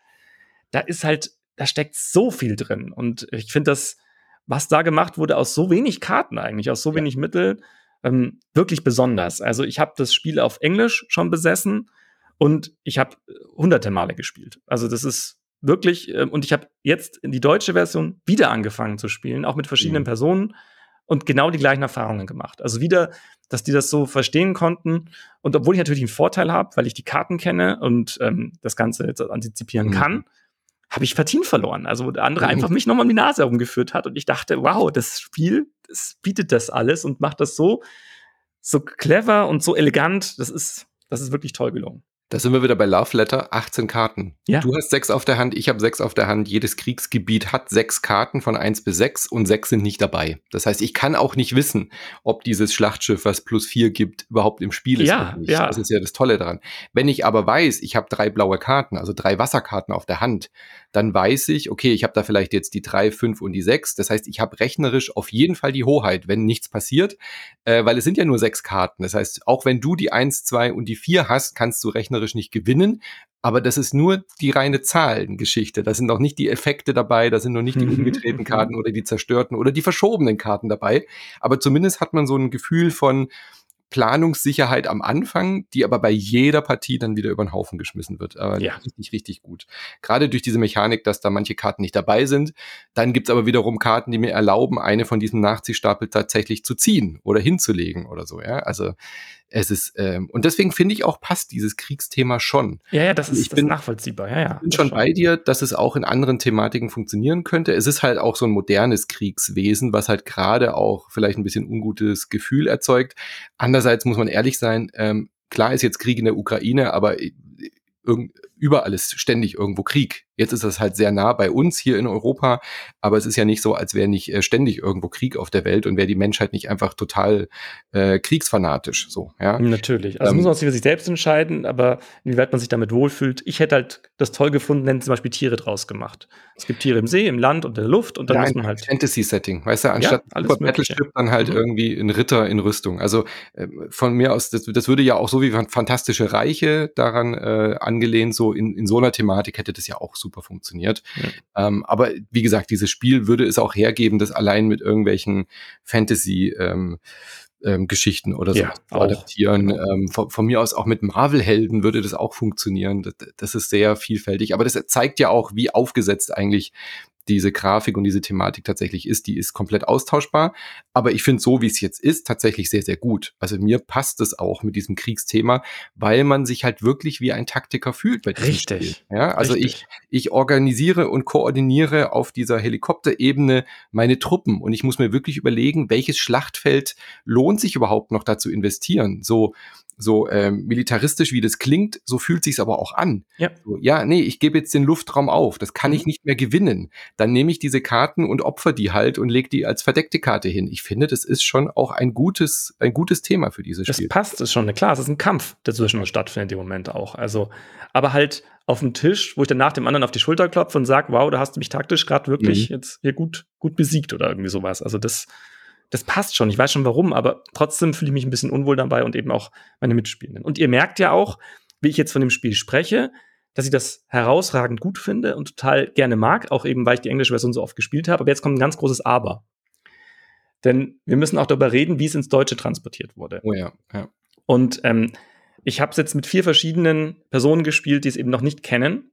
Da ist halt, da steckt so viel drin. Und ich finde das, was da gemacht wurde, aus so wenig Karten eigentlich, aus so ja. wenig Mittel, ähm, wirklich besonders. Also ich habe das Spiel auf Englisch schon besessen und ich habe äh, hunderte Male gespielt. Also das ist wirklich, äh, und ich habe jetzt in die deutsche Version wieder angefangen zu spielen, auch mit verschiedenen mhm. Personen und genau die gleichen Erfahrungen gemacht. Also wieder, dass die das so verstehen konnten. Und obwohl ich natürlich einen Vorteil habe, weil ich die Karten kenne und ähm, das Ganze jetzt antizipieren mhm. kann, habe ich Partien verloren. Also wo der andere mhm. einfach mich nochmal um die Nase herumgeführt hat und ich dachte, wow, das Spiel, das bietet das alles und macht das so, so clever und so elegant. Das ist, das ist wirklich toll gelungen. Da sind wir wieder bei Love Letter, 18 Karten. Ja. Du hast sechs auf der Hand, ich habe sechs auf der Hand. Jedes Kriegsgebiet hat sechs Karten von eins bis sechs und sechs sind nicht dabei. Das heißt, ich kann auch nicht wissen, ob dieses Schlachtschiff, was plus vier gibt, überhaupt im Spiel ist. Ja, ja. Das ist ja das Tolle daran. Wenn ich aber weiß, ich habe drei blaue Karten, also drei Wasserkarten auf der Hand, dann weiß ich, okay, ich habe da vielleicht jetzt die drei, fünf und die sechs. Das heißt, ich habe rechnerisch auf jeden Fall die Hoheit, wenn nichts passiert, äh, weil es sind ja nur sechs Karten. Das heißt, auch wenn du die eins, zwei und die vier hast, kannst du rechnerisch nicht gewinnen aber das ist nur die reine Zahlengeschichte. Da sind noch nicht die Effekte dabei, da sind noch nicht die umgedrehten Karten oder die zerstörten oder die verschobenen Karten dabei. Aber zumindest hat man so ein Gefühl von, Planungssicherheit am Anfang, die aber bei jeder Partie dann wieder über den Haufen geschmissen wird. Aber ja. richtig, richtig gut. Gerade durch diese Mechanik, dass da manche Karten nicht dabei sind. Dann gibt's aber wiederum Karten, die mir erlauben, eine von diesem Nachziehstapel tatsächlich zu ziehen oder hinzulegen oder so. Ja, also es ist, ähm, und deswegen finde ich auch, passt dieses Kriegsthema schon. Ja, ja, das ist, ich bin, nachvollziehbar. Ja, ja. Ich bin schon, schon bei dir, dass es auch in anderen Thematiken funktionieren könnte. Es ist halt auch so ein modernes Kriegswesen, was halt gerade auch vielleicht ein bisschen ungutes Gefühl erzeugt. Andererseits muss man ehrlich sein, ähm, klar ist jetzt Krieg in der Ukraine, aber äh, überall ist ständig irgendwo Krieg. Jetzt ist das halt sehr nah bei uns hier in Europa, aber es ist ja nicht so, als wäre nicht äh, ständig irgendwo Krieg auf der Welt und wäre die Menschheit nicht einfach total äh, kriegsfanatisch. So, ja. Natürlich. Also ähm, muss man sich für sich selbst entscheiden, aber inwieweit man sich damit wohlfühlt. Ich hätte halt das toll gefunden, wenn zum Beispiel Tiere draus gemacht. Es gibt Tiere im See, im Land und in der Luft und dann ja, muss man halt. Fantasy-Setting, weißt du, anstatt ja, Super Battleship dann halt mhm. irgendwie ein Ritter in Rüstung. Also äh, von mir aus, das, das würde ja auch so wie Fantastische Reiche daran äh, angelehnt, so in, in so einer Thematik hätte das ja auch so super funktioniert. Ja. Ähm, aber wie gesagt, dieses Spiel würde es auch hergeben, das allein mit irgendwelchen Fantasy ähm, ähm, Geschichten oder so ja, zu adaptieren. Genau. Ähm, von, von, mir aus auch mit Marvel-Helden würde das auch funktionieren. Das, das, ist sehr vielfältig. Aber das zeigt ja auch, wie aufgesetzt eigentlich diese Grafik und diese Thematik tatsächlich ist, die ist komplett austauschbar. Aber ich finde so, wie es jetzt ist, tatsächlich sehr, sehr gut. Also mir passt es auch mit diesem Kriegsthema, weil man sich halt wirklich wie ein Taktiker fühlt bei diesem Richtig. Spiel. Ja, also Richtig. ich, ich organisiere und koordiniere auf dieser Helikopterebene meine Truppen und ich muss mir wirklich überlegen, welches Schlachtfeld lohnt sich überhaupt noch dazu investieren. So, so ähm, militaristisch wie das klingt, so fühlt sich's aber auch an. Ja, so, ja nee, ich gebe jetzt den Luftraum auf, das kann mhm. ich nicht mehr gewinnen. Dann nehme ich diese Karten und opfer die halt und lege die als verdeckte Karte hin. Ich finde, das ist schon auch ein gutes, ein gutes Thema für dieses Spiel. Das passt, ist schon klar, es ist ein Kampf, der zwischen uns stattfindet im Moment auch. Also, aber halt auf dem Tisch, wo ich dann nach dem anderen auf die Schulter klopfe und sage, wow, da hast du mich taktisch gerade wirklich mhm. jetzt hier gut, gut besiegt oder irgendwie sowas. Also das das passt schon. Ich weiß schon warum, aber trotzdem fühle ich mich ein bisschen unwohl dabei und eben auch meine Mitspielenden. Und ihr merkt ja auch, wie ich jetzt von dem Spiel spreche, dass ich das herausragend gut finde und total gerne mag, auch eben, weil ich die englische Version so oft gespielt habe. Aber jetzt kommt ein ganz großes Aber. Denn wir müssen auch darüber reden, wie es ins Deutsche transportiert wurde. Oh ja, ja. Und ähm, ich habe es jetzt mit vier verschiedenen Personen gespielt, die es eben noch nicht kennen.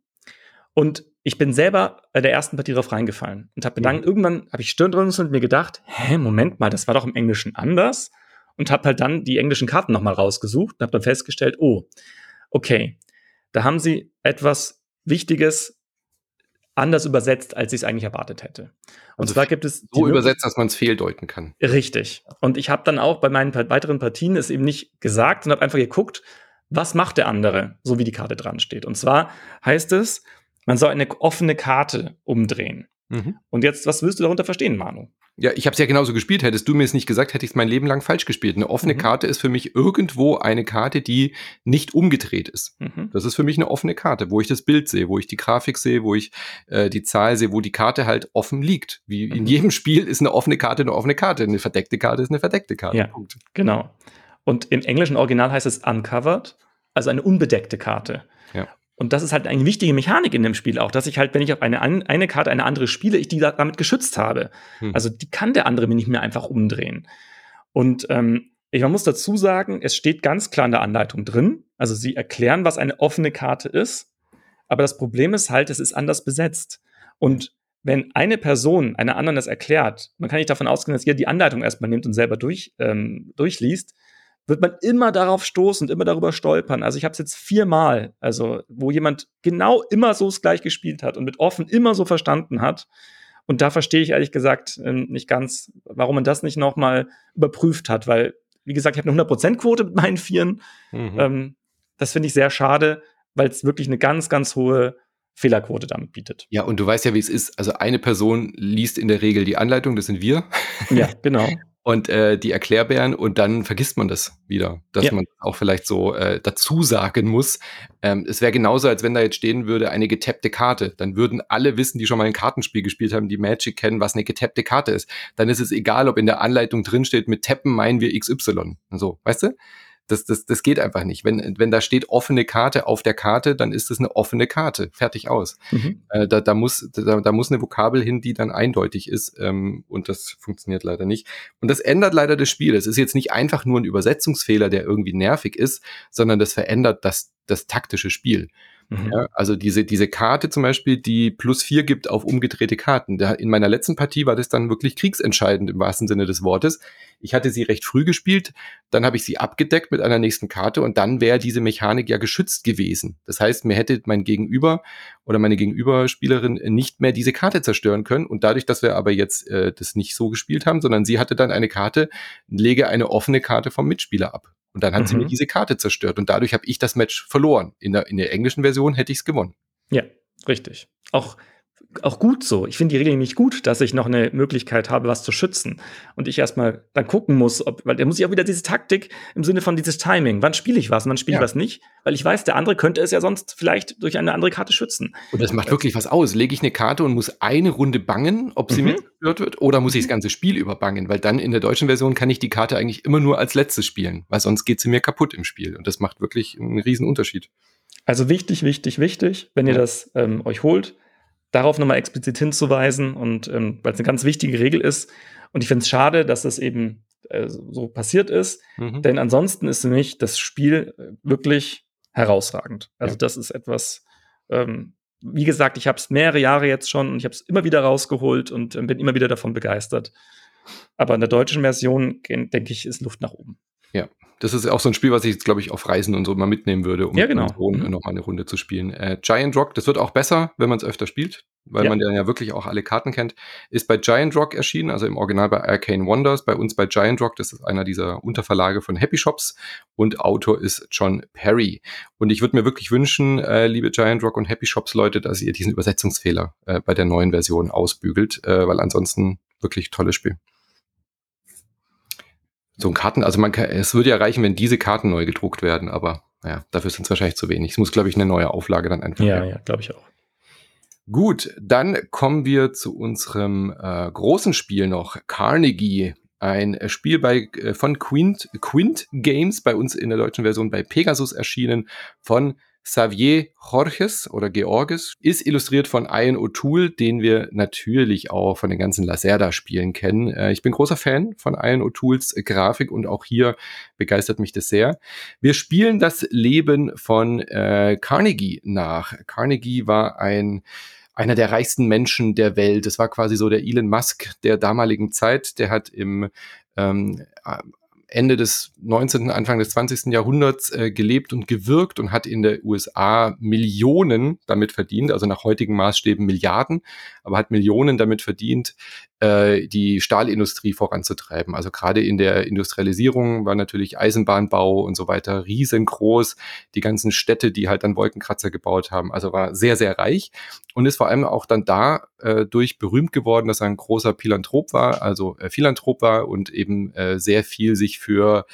Und ich bin selber bei der ersten Partie drauf reingefallen und habe mir dann mhm. irgendwann habe ich Stirnrunzeln und mir gedacht, hä, Moment mal, das war doch im Englischen anders und habe halt dann die englischen Karten nochmal rausgesucht und habe dann festgestellt, oh, okay, da haben sie etwas Wichtiges anders übersetzt, als ich es eigentlich erwartet hätte. Und also zwar gibt es so übersetzt, dass man es fehldeuten kann. Richtig. Und ich habe dann auch bei meinen weiteren Partien es eben nicht gesagt, sondern habe einfach geguckt, was macht der andere, so wie die Karte dran steht. Und zwar heißt es, man soll eine offene Karte umdrehen. Mhm. Und jetzt, was willst du darunter verstehen, Manu? Ja, ich habe es ja genauso gespielt. Hättest du mir es nicht gesagt, hätte ich es mein Leben lang falsch gespielt. Eine offene mhm. Karte ist für mich irgendwo eine Karte, die nicht umgedreht ist. Mhm. Das ist für mich eine offene Karte, wo ich das Bild sehe, wo ich die Grafik sehe, wo ich äh, die Zahl sehe, wo die Karte halt offen liegt. Wie in mhm. jedem Spiel ist eine offene Karte eine offene Karte. Eine verdeckte Karte ist eine verdeckte Karte. Ja, Punkt. genau. Und im englischen Original heißt es uncovered, also eine unbedeckte Karte. Ja. Und das ist halt eine wichtige Mechanik in dem Spiel auch, dass ich halt, wenn ich auf eine, eine Karte eine andere spiele, ich die damit geschützt habe. Hm. Also die kann der andere mir nicht mehr einfach umdrehen. Und ähm, ich, man muss dazu sagen, es steht ganz klar in der Anleitung drin. Also sie erklären, was eine offene Karte ist. Aber das Problem ist halt, es ist anders besetzt. Und wenn eine Person einer anderen das erklärt, man kann nicht davon ausgehen, dass ihr die Anleitung erstmal nimmt und selber durch, ähm, durchliest, wird man immer darauf stoßen und immer darüber stolpern. Also ich habe es jetzt viermal, also wo jemand genau immer so es gleich gespielt hat und mit offen immer so verstanden hat. Und da verstehe ich ehrlich gesagt ähm, nicht ganz, warum man das nicht noch mal überprüft hat, weil wie gesagt, ich habe eine 100%-Quote mit meinen Vieren. Mhm. Ähm, das finde ich sehr schade, weil es wirklich eine ganz, ganz hohe Fehlerquote damit bietet. Ja, und du weißt ja, wie es ist. Also eine Person liest in der Regel die Anleitung, das sind wir. Ja, genau. und äh, die Erklärbären und dann vergisst man das wieder, dass ja. man auch vielleicht so äh, dazu sagen muss. Ähm, es wäre genauso, als wenn da jetzt stehen würde, eine getappte Karte. Dann würden alle wissen, die schon mal ein Kartenspiel gespielt haben, die Magic kennen, was eine getappte Karte ist. Dann ist es egal, ob in der Anleitung drin steht, mit Tappen meinen wir XY. So, weißt du? Das, das, das geht einfach nicht. Wenn, wenn da steht offene Karte auf der Karte, dann ist es eine offene Karte. Fertig aus. Mhm. Äh, da, da, muss, da, da muss eine Vokabel hin, die dann eindeutig ist. Ähm, und das funktioniert leider nicht. Und das ändert leider das Spiel. Es ist jetzt nicht einfach nur ein Übersetzungsfehler, der irgendwie nervig ist, sondern das verändert das, das taktische Spiel. Mhm. Ja, also diese, diese Karte zum Beispiel, die plus vier gibt auf umgedrehte Karten. Da, in meiner letzten Partie war das dann wirklich kriegsentscheidend im wahrsten Sinne des Wortes. Ich hatte sie recht früh gespielt, dann habe ich sie abgedeckt mit einer nächsten Karte und dann wäre diese Mechanik ja geschützt gewesen. Das heißt, mir hätte mein Gegenüber oder meine Gegenüberspielerin nicht mehr diese Karte zerstören können. Und dadurch, dass wir aber jetzt äh, das nicht so gespielt haben, sondern sie hatte dann eine Karte, lege eine offene Karte vom Mitspieler ab. Und dann hat mhm. sie mir mhm. diese Karte zerstört und dadurch habe ich das Match verloren. In der, in der englischen Version hätte ich es gewonnen. Ja, richtig. Auch auch gut so. Ich finde die Regel nämlich gut, dass ich noch eine Möglichkeit habe, was zu schützen. Und ich erstmal dann gucken muss, ob, weil da muss ich auch wieder diese Taktik im Sinne von dieses Timing. Wann spiele ich was, wann spiele ja. ich was nicht? Weil ich weiß, der andere könnte es ja sonst vielleicht durch eine andere Karte schützen. Und das macht wirklich was aus. Lege ich eine Karte und muss eine Runde bangen, ob sie mhm. mir zerstört wird, oder muss ich das mhm. ganze Spiel überbangen? Weil dann in der deutschen Version kann ich die Karte eigentlich immer nur als letztes spielen, weil sonst geht sie mir kaputt im Spiel. Und das macht wirklich einen riesen Unterschied. Also wichtig, wichtig, wichtig, wenn ihr das ähm, euch holt, darauf nochmal explizit hinzuweisen und ähm, weil es eine ganz wichtige Regel ist. Und ich finde es schade, dass das eben äh, so passiert ist, mhm. denn ansonsten ist für mich das Spiel äh, wirklich herausragend. Also ja. das ist etwas, ähm, wie gesagt, ich habe es mehrere Jahre jetzt schon und ich habe es immer wieder rausgeholt und äh, bin immer wieder davon begeistert. Aber in der deutschen Version, denke ich, ist Luft nach oben. Ja, das ist auch so ein Spiel, was ich jetzt, glaube ich, auf Reisen und so mal mitnehmen würde, um ja, genau. mhm. noch mal eine Runde zu spielen. Äh, Giant Rock, das wird auch besser, wenn man es öfter spielt, weil ja. man dann ja wirklich auch alle Karten kennt. Ist bei Giant Rock erschienen, also im Original bei Arcane Wonders, bei uns bei Giant Rock, das ist einer dieser Unterverlage von Happy Shops und Autor ist John Perry. Und ich würde mir wirklich wünschen, äh, liebe Giant Rock und Happy Shops Leute, dass ihr diesen Übersetzungsfehler äh, bei der neuen Version ausbügelt, äh, weil ansonsten wirklich tolles Spiel so ein Karten, also man kann, es würde ja reichen, wenn diese Karten neu gedruckt werden, aber naja, dafür sind es wahrscheinlich zu wenig. Es muss, glaube ich, eine neue Auflage dann einfach. Ja, ja, glaube ich auch. Gut, dann kommen wir zu unserem äh, großen Spiel noch, Carnegie. Ein Spiel bei, äh, von Quint, Quint Games, bei uns in der deutschen Version bei Pegasus erschienen, von Xavier Jorges oder Georges ist illustriert von Ian O'Toole, den wir natürlich auch von den ganzen Lacerda-Spielen kennen. Äh, ich bin großer Fan von Ian O'Tooles Grafik und auch hier begeistert mich das sehr. Wir spielen das Leben von äh, Carnegie nach. Carnegie war ein einer der reichsten Menschen der Welt. Das war quasi so der Elon Musk der damaligen Zeit. Der hat im ähm, Ende des 19., Anfang des 20. Jahrhunderts äh, gelebt und gewirkt und hat in der USA Millionen damit verdient, also nach heutigen Maßstäben Milliarden, aber hat Millionen damit verdient, äh, die Stahlindustrie voranzutreiben. Also gerade in der Industrialisierung war natürlich Eisenbahnbau und so weiter riesengroß. Die ganzen Städte, die halt dann Wolkenkratzer gebaut haben, also war sehr, sehr reich und ist vor allem auch dann da äh, durch berühmt geworden, dass er ein großer Philanthrop war, also äh, Philanthrop war und eben äh, sehr viel sich für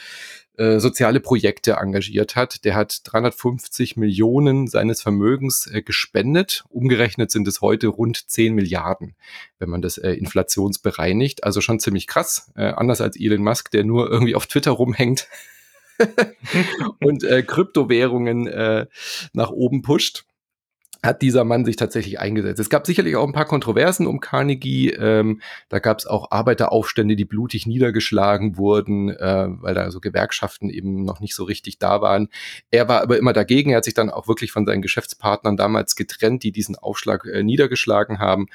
äh, soziale Projekte engagiert hat. Der hat 350 Millionen seines Vermögens äh, gespendet. Umgerechnet sind es heute rund 10 Milliarden, wenn man das äh, inflationsbereinigt. Also schon ziemlich krass. Äh, anders als Elon Musk, der nur irgendwie auf Twitter rumhängt und äh, Kryptowährungen äh, nach oben pusht hat dieser Mann sich tatsächlich eingesetzt. Es gab sicherlich auch ein paar Kontroversen um Carnegie. Ähm, da gab es auch Arbeiteraufstände, die blutig niedergeschlagen wurden, äh, weil da so Gewerkschaften eben noch nicht so richtig da waren. Er war aber immer dagegen. Er hat sich dann auch wirklich von seinen Geschäftspartnern damals getrennt, die diesen Aufschlag äh, niedergeschlagen haben.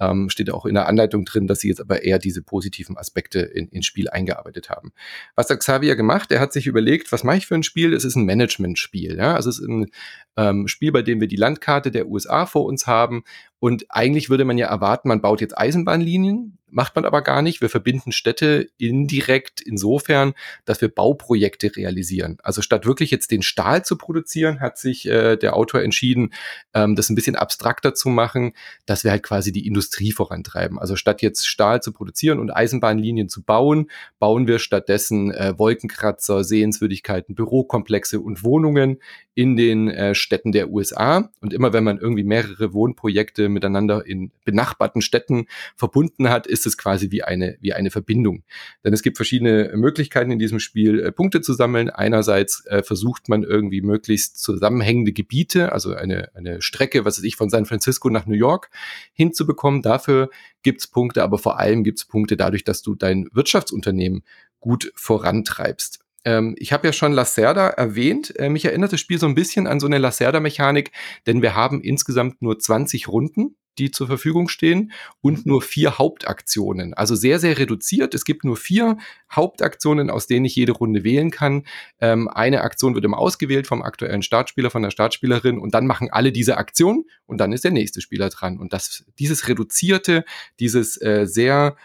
Ähm, steht auch in der Anleitung drin, dass sie jetzt aber eher diese positiven Aspekte in, ins Spiel eingearbeitet haben. Was hat Xavier gemacht? Er hat sich überlegt, was mache ich für ein Spiel? Es ist ein Management-Spiel. Ja? Also es ist ein ähm, Spiel, bei dem wir die Landkarte der USA vor uns haben und eigentlich würde man ja erwarten, man baut jetzt Eisenbahnlinien, macht man aber gar nicht. Wir verbinden Städte indirekt insofern, dass wir Bauprojekte realisieren. Also statt wirklich jetzt den Stahl zu produzieren, hat sich äh, der Autor entschieden, ähm, das ein bisschen abstrakter zu machen, dass wir halt quasi die Industrie vorantreiben. Also statt jetzt Stahl zu produzieren und Eisenbahnlinien zu bauen, bauen wir stattdessen äh, Wolkenkratzer, Sehenswürdigkeiten, Bürokomplexe und Wohnungen in den äh, Städten der USA. Und immer wenn man irgendwie mehrere Wohnprojekte Städte miteinander in benachbarten Städten verbunden hat, ist es quasi wie eine, wie eine Verbindung. Denn es gibt verschiedene Möglichkeiten in diesem Spiel, äh, Punkte zu sammeln. Einerseits äh, versucht man irgendwie möglichst zusammenhängende Gebiete, also eine, eine Strecke, was weiß ich, von San Francisco nach New York hinzubekommen. Dafür gibt's Punkte, aber vor allem gibt's Punkte dadurch, dass du dein Wirtschaftsunternehmen gut vorantreibst. Ähm, ich habe ja schon Lacerda erwähnt. Äh, mich erinnert das Spiel so ein bisschen an so eine Lacerda-Mechanik, denn wir haben insgesamt nur 20 Runden die zur Verfügung stehen und nur vier Hauptaktionen. Also sehr, sehr reduziert. Es gibt nur vier Hauptaktionen, aus denen ich jede Runde wählen kann. Ähm, eine Aktion wird immer ausgewählt vom aktuellen Startspieler, von der Startspielerin und dann machen alle diese Aktion und dann ist der nächste Spieler dran. Und das, dieses reduzierte, dieses äh, sehr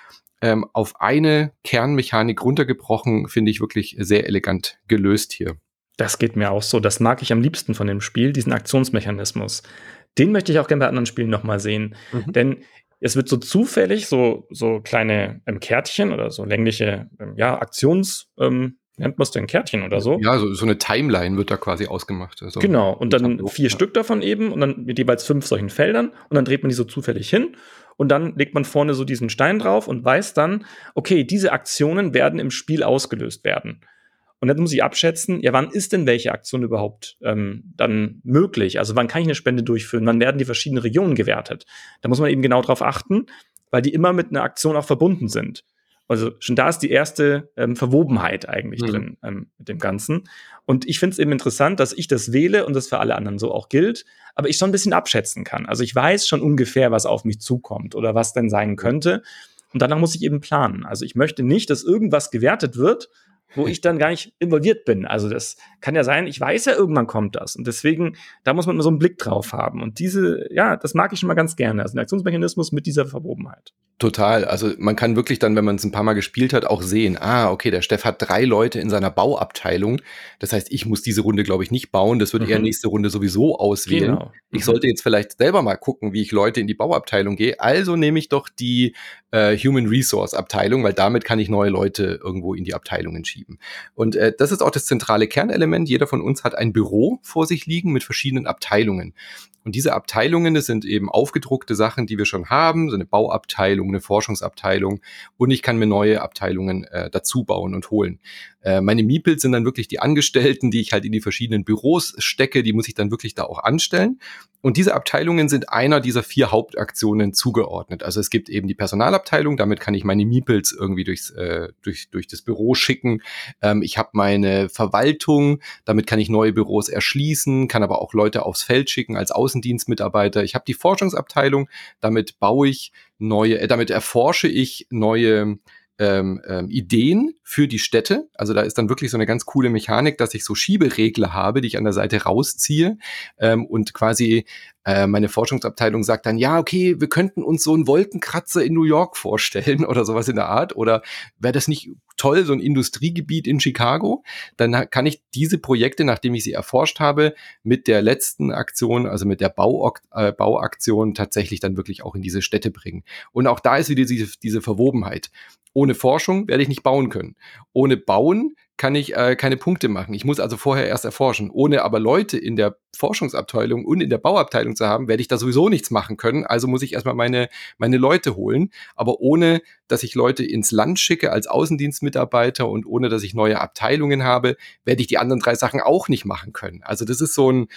ähm, auf eine Kernmechanik runtergebrochen, finde ich wirklich sehr elegant gelöst hier. Das geht mir auch so. Das mag ich am liebsten von dem Spiel, diesen Aktionsmechanismus. Den möchte ich auch gerne bei anderen Spielen nochmal sehen. Mhm. Denn es wird so zufällig so, so kleine ähm, Kärtchen oder so längliche ähm, ja, Aktions, ähm, nennt man es denn Kärtchen oder so? Ja, so, so eine Timeline wird da quasi ausgemacht. Also genau, und dann vier ja. Stück davon eben und dann mit jeweils fünf solchen Feldern und dann dreht man die so zufällig hin und dann legt man vorne so diesen Stein drauf und weiß dann, okay, diese Aktionen werden im Spiel ausgelöst werden. Und dann muss ich abschätzen, ja, wann ist denn welche Aktion überhaupt ähm, dann möglich? Also wann kann ich eine Spende durchführen? Wann werden die verschiedenen Regionen gewertet? Da muss man eben genau drauf achten, weil die immer mit einer Aktion auch verbunden sind. Also schon da ist die erste ähm, Verwobenheit eigentlich mhm. drin ähm, mit dem Ganzen. Und ich finde es eben interessant, dass ich das wähle und das für alle anderen so auch gilt, aber ich schon ein bisschen abschätzen kann. Also ich weiß schon ungefähr, was auf mich zukommt oder was denn sein könnte. Und danach muss ich eben planen. Also ich möchte nicht, dass irgendwas gewertet wird, wo ich dann gar nicht involviert bin. Also das kann ja sein, ich weiß ja, irgendwann kommt das. Und deswegen, da muss man immer so einen Blick drauf haben. Und diese, ja, das mag ich schon mal ganz gerne. Also ein Aktionsmechanismus mit dieser Verwobenheit. Total. Also man kann wirklich dann, wenn man es ein paar Mal gespielt hat, auch sehen, ah, okay, der Steff hat drei Leute in seiner Bauabteilung. Das heißt, ich muss diese Runde, glaube ich, nicht bauen. Das wird mhm. er nächste Runde sowieso auswählen. Genau. Ich mhm. sollte jetzt vielleicht selber mal gucken, wie ich Leute in die Bauabteilung gehe. Also nehme ich doch die äh, Human Resource Abteilung, weil damit kann ich neue Leute irgendwo in die Abteilungen schieben. Und äh, das ist auch das zentrale Kernelement. Jeder von uns hat ein Büro vor sich liegen mit verschiedenen Abteilungen. Und diese Abteilungen, das sind eben aufgedruckte Sachen, die wir schon haben, so eine Bauabteilung, eine Forschungsabteilung und ich kann mir neue Abteilungen äh, dazu bauen und holen. Äh, meine Miepels sind dann wirklich die Angestellten, die ich halt in die verschiedenen Büros stecke, die muss ich dann wirklich da auch anstellen. Und diese Abteilungen sind einer dieser vier Hauptaktionen zugeordnet. Also es gibt eben die Personalabteilung, damit kann ich meine Miepels irgendwie durchs, äh, durch, durch das Büro schicken. Ähm, ich habe meine Verwaltung, damit kann ich neue Büros erschließen, kann aber auch Leute aufs Feld schicken als Außendienstmitarbeiter. Ich habe die Forschungsabteilung, damit baue ich neue, äh, damit erforsche ich neue ähm, ähm, Ideen für die Städte. Also da ist dann wirklich so eine ganz coole Mechanik, dass ich so Schieberegler habe, die ich an der Seite rausziehe ähm, und quasi äh, meine Forschungsabteilung sagt dann, ja, okay, wir könnten uns so einen Wolkenkratzer in New York vorstellen oder sowas in der Art. Oder wäre das nicht toll, so ein Industriegebiet in Chicago? Dann kann ich diese Projekte, nachdem ich sie erforscht habe, mit der letzten Aktion, also mit der Bau äh, Bauaktion tatsächlich dann wirklich auch in diese Städte bringen. Und auch da ist wieder diese, diese Verwobenheit. Ohne Forschung werde ich nicht bauen können. Ohne Bauen kann ich äh, keine Punkte machen. Ich muss also vorher erst erforschen. Ohne aber Leute in der Forschungsabteilung und in der Bauabteilung zu haben, werde ich da sowieso nichts machen können. Also muss ich erstmal meine, meine Leute holen. Aber ohne, dass ich Leute ins Land schicke als Außendienstmitarbeiter und ohne, dass ich neue Abteilungen habe, werde ich die anderen drei Sachen auch nicht machen können. Also das ist so ein,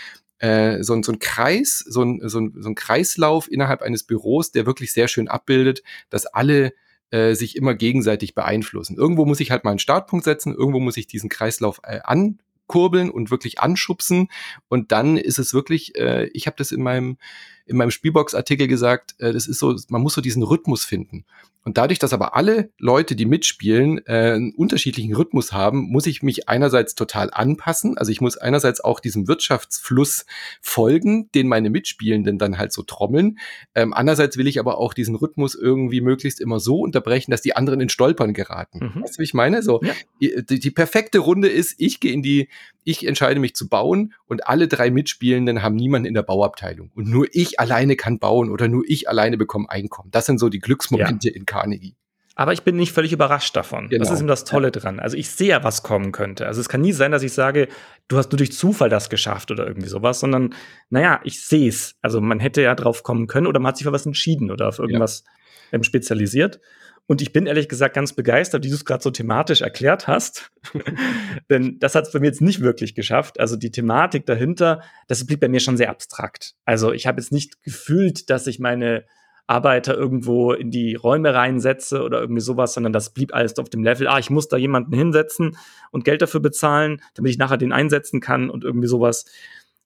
äh, so, ein, so ein Kreis, so ein, so, ein, so ein Kreislauf innerhalb eines Büros, der wirklich sehr schön abbildet, dass alle äh, sich immer gegenseitig beeinflussen. Irgendwo muss ich halt mal einen Startpunkt setzen, irgendwo muss ich diesen Kreislauf äh, ankurbeln und wirklich anschubsen und dann ist es wirklich, äh, ich habe das in meinem in meinem Spielbox-Artikel gesagt, äh, das ist so, man muss so diesen Rhythmus finden. Und dadurch, dass aber alle Leute, die mitspielen, äh, einen unterschiedlichen Rhythmus haben, muss ich mich einerseits total anpassen. Also ich muss einerseits auch diesem Wirtschaftsfluss folgen, den meine Mitspielenden dann halt so trommeln. Ähm, andererseits will ich aber auch diesen Rhythmus irgendwie möglichst immer so unterbrechen, dass die anderen in Stolpern geraten. Mhm. Weißt du, wie ich meine? So, ja. die, die perfekte Runde ist, ich gehe in die, ich entscheide mich zu bauen und alle drei Mitspielenden haben niemanden in der Bauabteilung. Und nur ich alleine kann bauen oder nur ich alleine bekomme Einkommen. Das sind so die Glücksmomente ja. in Carnegie. aber ich bin nicht völlig überrascht davon. Genau. Das ist eben das Tolle dran. Also ich sehe ja, was kommen könnte. Also es kann nie sein, dass ich sage, du hast nur durch Zufall das geschafft oder irgendwie sowas, sondern naja, ich sehe es. Also man hätte ja drauf kommen können oder man hat sich für was entschieden oder auf irgendwas ja. ähm, spezialisiert. Und ich bin ehrlich gesagt ganz begeistert, wie du es gerade so thematisch erklärt hast. Denn das hat es bei mir jetzt nicht wirklich geschafft. Also die Thematik dahinter, das blieb bei mir schon sehr abstrakt. Also ich habe jetzt nicht gefühlt, dass ich meine Arbeiter irgendwo in die Räume reinsetze oder irgendwie sowas, sondern das blieb alles auf dem Level, ah, ich muss da jemanden hinsetzen und Geld dafür bezahlen, damit ich nachher den einsetzen kann und irgendwie sowas.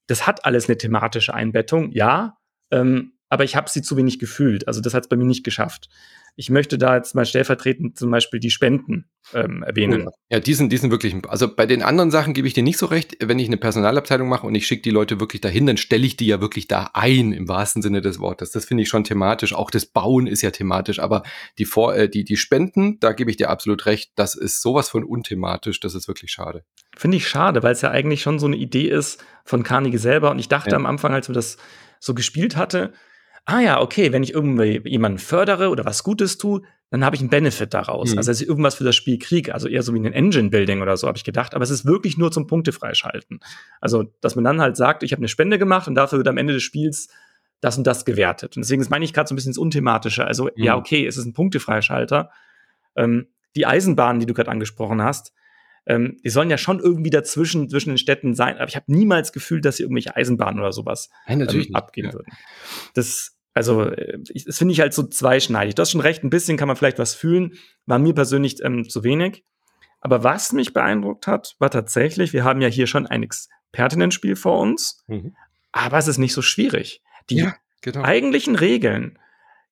Das hat alles eine thematische Einbettung, ja, ähm, aber ich habe sie zu wenig gefühlt. Also das hat es bei mir nicht geschafft. Ich möchte da jetzt mal stellvertretend zum Beispiel die Spenden ähm, erwähnen. Ja, die sind, die sind wirklich, also bei den anderen Sachen gebe ich dir nicht so recht. Wenn ich eine Personalabteilung mache und ich schicke die Leute wirklich dahin, dann stelle ich die ja wirklich da ein, im wahrsten Sinne des Wortes. Das finde ich schon thematisch. Auch das Bauen ist ja thematisch. Aber die, Vor äh, die, die Spenden, da gebe ich dir absolut recht. Das ist sowas von unthematisch. Das ist wirklich schade. Finde ich schade, weil es ja eigentlich schon so eine Idee ist von Carnegie selber. Und ich dachte ja. am Anfang, als wir das so gespielt hatte, ah ja, okay, wenn ich irgendwie jemanden fördere oder was Gutes tue, dann habe ich einen Benefit daraus. Mhm. Also dass ich irgendwas für das Spiel kriege, also eher so wie ein Engine-Building oder so, habe ich gedacht. Aber es ist wirklich nur zum Punkte freischalten. Also, dass man dann halt sagt, ich habe eine Spende gemacht und dafür wird am Ende des Spiels das und das gewertet. Und deswegen ist meine ich gerade so ein bisschen das Unthematische. Also, mhm. ja, okay, es ist ein Punktefreischalter. Ähm, die Eisenbahnen, die du gerade angesprochen hast, ähm, die sollen ja schon irgendwie dazwischen zwischen den Städten sein, aber ich habe niemals gefühlt, dass sie irgendwelche Eisenbahnen oder sowas Nein, ähm, abgehen ja. würden. Das, also, äh, ich, das finde ich halt so zweischneidig. Du hast schon recht, ein bisschen kann man vielleicht was fühlen, war mir persönlich ähm, zu wenig. Aber was mich beeindruckt hat, war tatsächlich, wir haben ja hier schon ein Expertinnen-Spiel vor uns, mhm. aber es ist nicht so schwierig. Die ja, genau. eigentlichen Regeln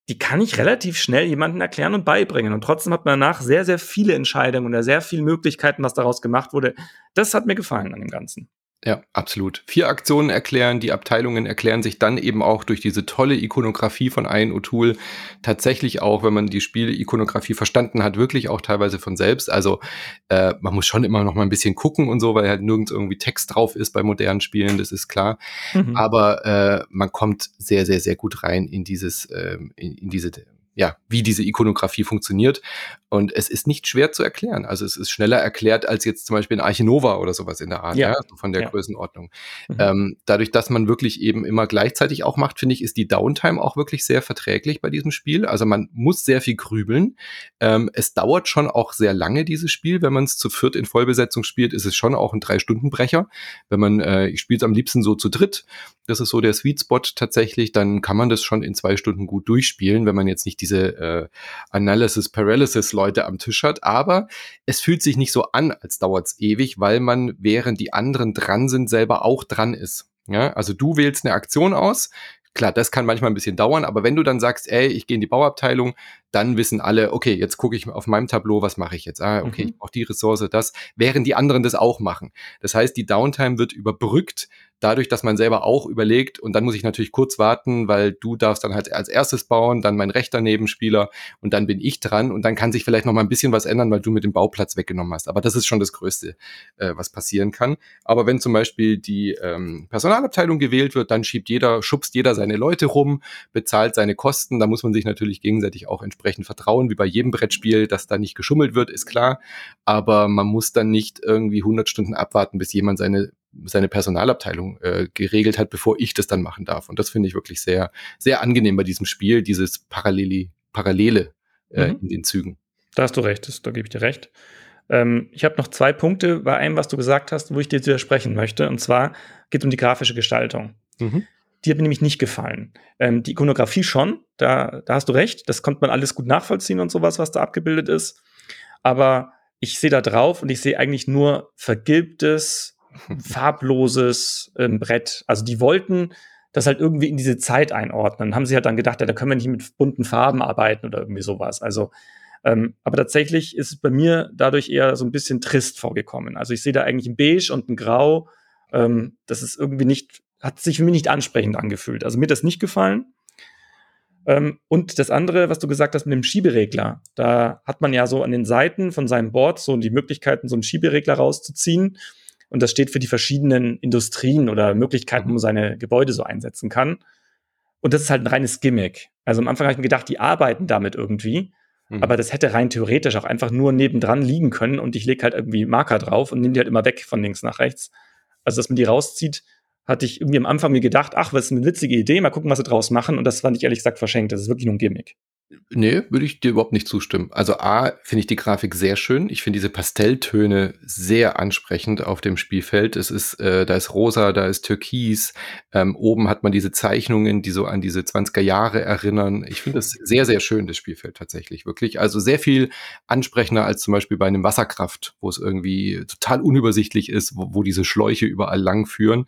die kann ich relativ schnell jemandem erklären und beibringen. Und trotzdem hat man danach sehr, sehr viele Entscheidungen oder sehr viele Möglichkeiten, was daraus gemacht wurde. Das hat mir gefallen an dem Ganzen. Ja, absolut. Vier Aktionen erklären, die Abteilungen erklären sich dann eben auch durch diese tolle Ikonografie von Ian O'Toole tatsächlich auch, wenn man die Spiele-Ikonografie verstanden hat, wirklich auch teilweise von selbst. Also äh, man muss schon immer noch mal ein bisschen gucken und so, weil halt nirgends irgendwie Text drauf ist bei modernen Spielen, das ist klar. Mhm. Aber äh, man kommt sehr, sehr, sehr gut rein in dieses, äh, in, in diese ja, wie diese Ikonografie funktioniert. Und es ist nicht schwer zu erklären. Also es ist schneller erklärt als jetzt zum Beispiel in Archinova oder sowas in der Art, ja, ja so von der ja. Größenordnung. Mhm. Ähm, dadurch, dass man wirklich eben immer gleichzeitig auch macht, finde ich, ist die Downtime auch wirklich sehr verträglich bei diesem Spiel. Also man muss sehr viel grübeln. Ähm, es dauert schon auch sehr lange, dieses Spiel. Wenn man es zu viert in Vollbesetzung spielt, ist es schon auch ein Drei-Stunden-Brecher. Wenn man, äh, ich spiele es am liebsten so zu dritt, das ist so der Sweet Spot tatsächlich, dann kann man das schon in zwei Stunden gut durchspielen, wenn man jetzt nicht diese äh, Analysis Paralysis Leute am Tisch hat. Aber es fühlt sich nicht so an, als dauert's ewig, weil man, während die anderen dran sind, selber auch dran ist. Ja, also du wählst eine Aktion aus, Klar, das kann manchmal ein bisschen dauern, aber wenn du dann sagst, ey, ich gehe in die Bauabteilung, dann wissen alle, okay, jetzt gucke ich auf meinem Tableau, was mache ich jetzt? Ah, okay, mhm. ich brauche die Ressource, das, während die anderen das auch machen. Das heißt, die Downtime wird überbrückt dadurch, dass man selber auch überlegt und dann muss ich natürlich kurz warten, weil du darfst dann halt als erstes bauen, dann mein rechter Nebenspieler und dann bin ich dran und dann kann sich vielleicht noch mal ein bisschen was ändern, weil du mit dem Bauplatz weggenommen hast. Aber das ist schon das Größte, äh, was passieren kann. Aber wenn zum Beispiel die ähm, Personalabteilung gewählt wird, dann schiebt jeder, schubst jeder seine Leute rum, bezahlt seine Kosten. Da muss man sich natürlich gegenseitig auch entsprechend vertrauen, wie bei jedem Brettspiel, dass da nicht geschummelt wird, ist klar. Aber man muss dann nicht irgendwie 100 Stunden abwarten, bis jemand seine seine Personalabteilung äh, geregelt hat, bevor ich das dann machen darf. Und das finde ich wirklich sehr, sehr angenehm bei diesem Spiel, dieses Paralleli, Parallele äh, mhm. in den Zügen. Da hast du recht, das, da gebe ich dir recht. Ähm, ich habe noch zwei Punkte bei einem, was du gesagt hast, wo ich dir widersprechen möchte. Und zwar geht es um die grafische Gestaltung. Mhm. Die hat mir nämlich nicht gefallen. Ähm, die Ikonografie schon, da, da hast du recht, das konnte man alles gut nachvollziehen und sowas, was da abgebildet ist. Aber ich sehe da drauf und ich sehe eigentlich nur vergilbtes, farbloses ähm, Brett. Also die wollten das halt irgendwie in diese Zeit einordnen. Haben sie halt dann gedacht, ja, da können wir nicht mit bunten Farben arbeiten oder irgendwie sowas. Also, ähm, aber tatsächlich ist es bei mir dadurch eher so ein bisschen trist vorgekommen. Also ich sehe da eigentlich ein Beige und ein Grau. Ähm, das ist irgendwie nicht, hat sich für mich nicht ansprechend angefühlt. Also mir hat das nicht gefallen. Ähm, und das andere, was du gesagt hast mit dem Schieberegler, da hat man ja so an den Seiten von seinem Board so die Möglichkeiten, so einen Schieberegler rauszuziehen. Und das steht für die verschiedenen Industrien oder Möglichkeiten, wo man seine Gebäude so einsetzen kann. Und das ist halt ein reines Gimmick. Also am Anfang habe ich mir gedacht, die arbeiten damit irgendwie. Mhm. Aber das hätte rein theoretisch auch einfach nur nebendran liegen können und ich lege halt irgendwie Marker drauf und nehme die halt immer weg von links nach rechts. Also, dass man die rauszieht, hatte ich irgendwie am Anfang mir gedacht, ach, was ist eine witzige Idee, mal gucken, was sie draus machen. Und das fand ich ehrlich gesagt verschenkt. Das ist wirklich nur ein Gimmick. Nee, würde ich dir überhaupt nicht zustimmen. Also A, finde ich die Grafik sehr schön. Ich finde diese Pastelltöne sehr ansprechend auf dem Spielfeld. Es ist, äh, da ist rosa, da ist türkis. Ähm, oben hat man diese Zeichnungen, die so an diese 20er Jahre erinnern. Ich finde es sehr, sehr schön, das Spielfeld tatsächlich, wirklich. Also sehr viel ansprechender als zum Beispiel bei einem Wasserkraft, wo es irgendwie total unübersichtlich ist, wo, wo diese Schläuche überall lang führen.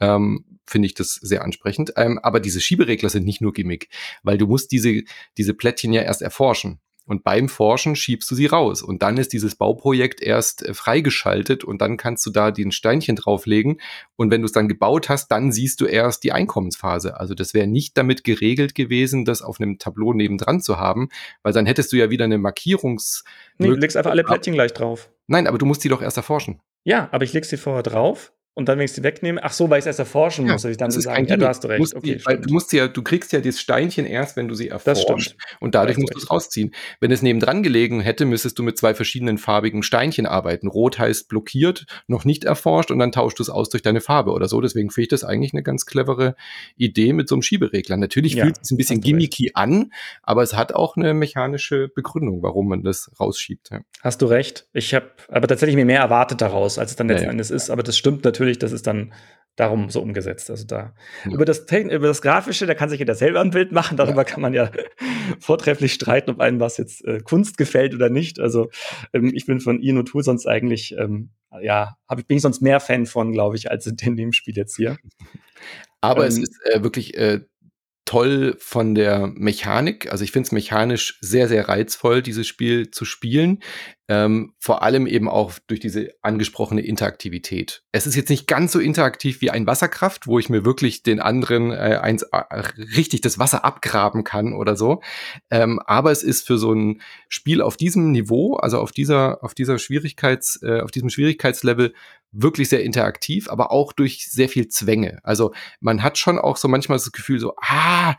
Ähm, finde ich das sehr ansprechend. Ähm, aber diese Schieberegler sind nicht nur Gimmick, weil du musst diese, diese Plättchen ja erst erforschen. Und beim Forschen schiebst du sie raus. Und dann ist dieses Bauprojekt erst äh, freigeschaltet und dann kannst du da den Steinchen drauflegen. Und wenn du es dann gebaut hast, dann siehst du erst die Einkommensphase. Also das wäre nicht damit geregelt gewesen, das auf einem Tableau nebendran zu haben, weil dann hättest du ja wieder eine Markierungs... Nee, du legst einfach alle Plättchen gleich drauf. Nein, aber du musst sie doch erst erforschen. Ja, aber ich leg sie vorher drauf und dann, wenn ich sie wegnehme, ach so, weil ich es erst erforschen ja, muss, dass ich dann so sagen, ja, du hast recht. Okay, die, weil du musst ja, du kriegst ja das Steinchen erst, wenn du sie erforschst. Und dadurch musst du es rausziehen. Wenn es nebendran gelegen hätte, müsstest du mit zwei verschiedenen farbigen Steinchen arbeiten. Rot heißt blockiert, noch nicht erforscht und dann tauschst du es aus durch deine Farbe oder so. Deswegen finde ich das eigentlich eine ganz clevere Idee mit so einem Schieberegler. Natürlich ja, fühlt es ein bisschen gimmicky an, aber es hat auch eine mechanische Begründung, warum man das rausschiebt. Ja. Hast du recht. Ich habe aber tatsächlich mir mehr erwartet daraus, als es dann letzten Endes ist. Aber das stimmt natürlich natürlich, das ist dann darum so umgesetzt. Also da ja. über, das über das Grafische, da kann sich jeder selber ein Bild machen. Darüber ja. kann man ja vortrefflich streiten, ob einem was jetzt äh, Kunst gefällt oder nicht. Also ähm, ich bin von Ian Tool sonst eigentlich, ähm, ja, hab, bin ich sonst mehr Fan von, glaube ich, als in dem Spiel jetzt hier. Aber ähm, es ist äh, wirklich äh, toll von der Mechanik. Also ich finde es mechanisch sehr, sehr reizvoll, dieses Spiel zu spielen. Ähm, vor allem eben auch durch diese angesprochene Interaktivität. Es ist jetzt nicht ganz so interaktiv wie ein Wasserkraft, wo ich mir wirklich den anderen äh, eins, äh, richtig das Wasser abgraben kann oder so. Ähm, aber es ist für so ein Spiel auf diesem Niveau, also auf dieser, auf dieser Schwierigkeits, äh, auf diesem Schwierigkeitslevel wirklich sehr interaktiv, aber auch durch sehr viel Zwänge. Also man hat schon auch so manchmal das Gefühl so, ah,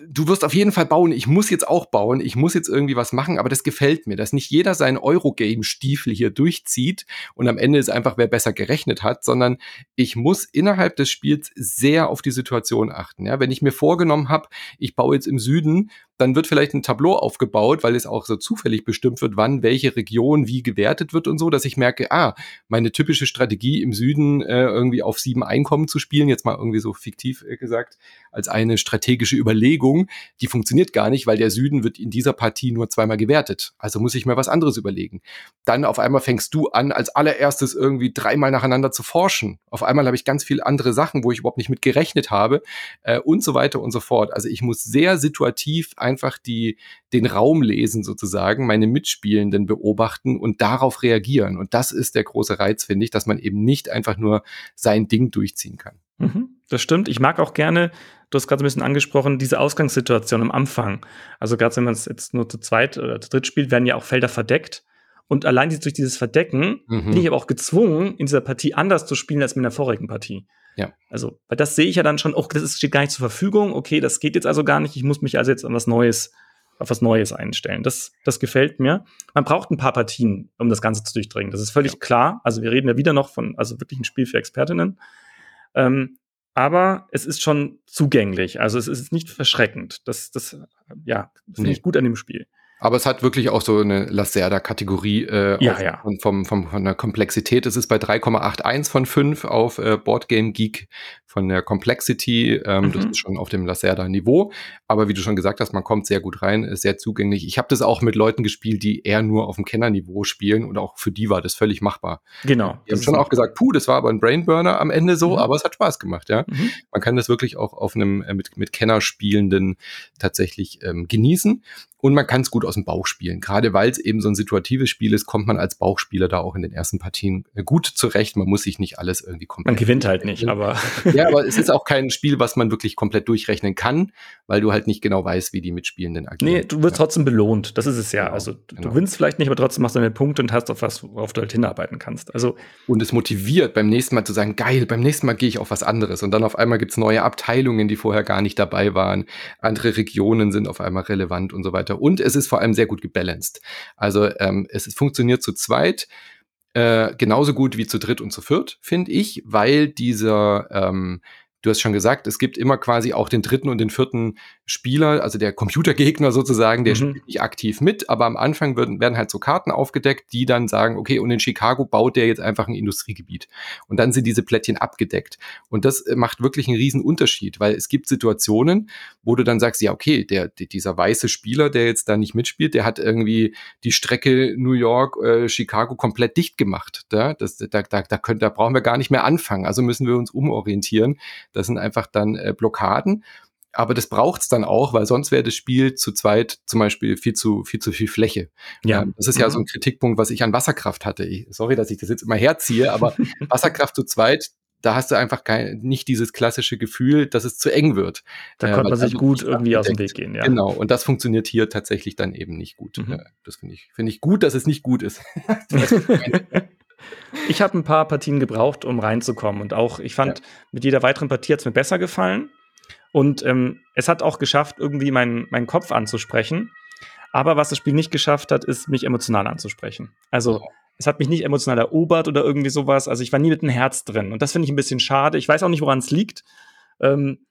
du wirst auf jeden Fall bauen, ich muss jetzt auch bauen, ich muss jetzt irgendwie was machen, aber das gefällt mir, dass nicht jeder seinen Eurogame-Stiefel hier durchzieht und am Ende ist einfach, wer besser gerechnet hat, sondern ich muss innerhalb des Spiels sehr auf die Situation achten. Ja, wenn ich mir vorgenommen habe, ich baue jetzt im Süden dann wird vielleicht ein Tableau aufgebaut, weil es auch so zufällig bestimmt wird, wann welche Region wie gewertet wird und so, dass ich merke, ah, meine typische Strategie im Süden äh, irgendwie auf sieben Einkommen zu spielen, jetzt mal irgendwie so fiktiv äh, gesagt, als eine strategische Überlegung, die funktioniert gar nicht, weil der Süden wird in dieser Partie nur zweimal gewertet. Also muss ich mir was anderes überlegen. Dann auf einmal fängst du an, als allererstes irgendwie dreimal nacheinander zu forschen. Auf einmal habe ich ganz viele andere Sachen, wo ich überhaupt nicht mit gerechnet habe äh, und so weiter und so fort. Also ich muss sehr situativ einfach die, den Raum lesen sozusagen, meine Mitspielenden beobachten und darauf reagieren. Und das ist der große Reiz, finde ich, dass man eben nicht einfach nur sein Ding durchziehen kann. Mhm, das stimmt. Ich mag auch gerne, du hast gerade ein bisschen angesprochen, diese Ausgangssituation am Anfang. Also gerade wenn man es jetzt nur zu zweit oder zu dritt spielt, werden ja auch Felder verdeckt. Und allein durch dieses Verdecken mhm. bin ich aber auch gezwungen, in dieser Partie anders zu spielen als in der vorigen Partie. Ja. Also, weil das sehe ich ja dann schon, oh, das steht gar nicht zur Verfügung, okay, das geht jetzt also gar nicht, ich muss mich also jetzt an was Neues, auf was Neues einstellen. Das, das gefällt mir. Man braucht ein paar Partien, um das Ganze zu durchdringen. Das ist völlig ja. klar. Also, wir reden ja wieder noch von, also wirklich ein Spiel für Expertinnen. Ähm, aber es ist schon zugänglich. Also, es ist nicht verschreckend. Das, das, ja, das finde nee. ich gut an dem Spiel. Aber es hat wirklich auch so eine Lacerda-Kategorie äh, ja, ja. Von, vom, vom, von der Komplexität. Es ist bei 3,81 von 5 auf äh, Boardgame Geek von der Complexity. Ähm, mhm. Das ist schon auf dem Lacerda-Niveau. Aber wie du schon gesagt hast, man kommt sehr gut rein, ist sehr zugänglich. Ich habe das auch mit Leuten gespielt, die eher nur auf dem Kennerniveau spielen und auch für die war das völlig machbar. Genau. Die haben schon auch gesagt, puh, das war aber ein Brainburner am Ende so, mhm. aber es hat Spaß gemacht, ja. Mhm. Man kann das wirklich auch auf einem äh, mit, mit Kennerspielenden tatsächlich ähm, genießen. Und man kann es gut aus dem Bauch spielen. Gerade weil es eben so ein situatives Spiel ist, kommt man als Bauchspieler da auch in den ersten Partien äh, gut zurecht. Man muss sich nicht alles irgendwie komplett. Man gewinnt halt nicht, aber. Ja, aber es ist auch kein Spiel, was man wirklich komplett durchrechnen kann, weil du halt nicht genau weißt, wie die Mitspielenden agieren. Nee, du wirst ja. trotzdem belohnt. Das ist es ja. Genau, also du genau. gewinnst vielleicht nicht, aber trotzdem machst du deine Punkte und hast auf was, worauf du halt hinarbeiten kannst. Also. Und es motiviert, beim nächsten Mal zu sagen, geil, beim nächsten Mal gehe ich auf was anderes. Und dann auf einmal gibt's neue Abteilungen, die vorher gar nicht dabei waren. Andere Regionen sind auf einmal relevant und so weiter. Und es ist vor allem sehr gut gebalanced. Also ähm, es, es funktioniert zu zweit äh, genauso gut wie zu dritt und zu viert, finde ich, weil dieser ähm, du hast schon gesagt, es gibt immer quasi auch den dritten und den vierten Spieler, also der Computergegner sozusagen, der mhm. spielt nicht aktiv mit, aber am Anfang werden, werden halt so Karten aufgedeckt, die dann sagen, okay, und in Chicago baut der jetzt einfach ein Industriegebiet. Und dann sind diese Plättchen abgedeckt. Und das äh, macht wirklich einen riesen Unterschied, weil es gibt Situationen, wo du dann sagst, ja, okay, der, dieser weiße Spieler, der jetzt da nicht mitspielt, der hat irgendwie die Strecke New York, äh, Chicago komplett dicht gemacht. Da, das, da, da, da, können, da brauchen wir gar nicht mehr anfangen. Also müssen wir uns umorientieren das sind einfach dann äh, Blockaden. Aber das braucht's dann auch, weil sonst wäre das Spiel zu zweit zum Beispiel viel zu viel, zu viel Fläche. Ja. Ähm, das ist ja mhm. so ein Kritikpunkt, was ich an Wasserkraft hatte. Ich, sorry, dass ich das jetzt immer herziehe, aber Wasserkraft zu zweit, da hast du einfach kein, nicht dieses klassische Gefühl, dass es zu eng wird. Da äh, konnte man sich gut irgendwie aus dem Weg gehen, ja. Genau, und das funktioniert hier tatsächlich dann eben nicht gut. Mhm. Äh, das finde ich, finde ich gut, dass es nicht gut ist. Ich habe ein paar Partien gebraucht, um reinzukommen. Und auch, ich fand, ja. mit jeder weiteren Partie hat es mir besser gefallen. Und ähm, es hat auch geschafft, irgendwie meinen mein Kopf anzusprechen. Aber was das Spiel nicht geschafft hat, ist, mich emotional anzusprechen. Also, es hat mich nicht emotional erobert oder irgendwie sowas. Also, ich war nie mit dem Herz drin. Und das finde ich ein bisschen schade. Ich weiß auch nicht, woran es liegt. Ähm,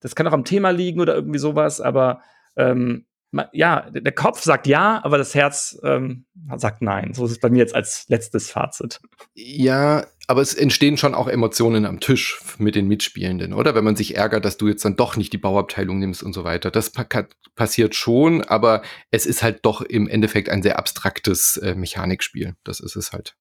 das kann auch am Thema liegen oder irgendwie sowas. Aber ähm, ja, der Kopf sagt ja, aber das Herz ähm, sagt nein. So ist es bei mir jetzt als letztes Fazit. Ja, aber es entstehen schon auch Emotionen am Tisch mit den Mitspielenden, oder? Wenn man sich ärgert, dass du jetzt dann doch nicht die Bauabteilung nimmst und so weiter. Das pa passiert schon, aber es ist halt doch im Endeffekt ein sehr abstraktes äh, Mechanikspiel. Das ist es halt.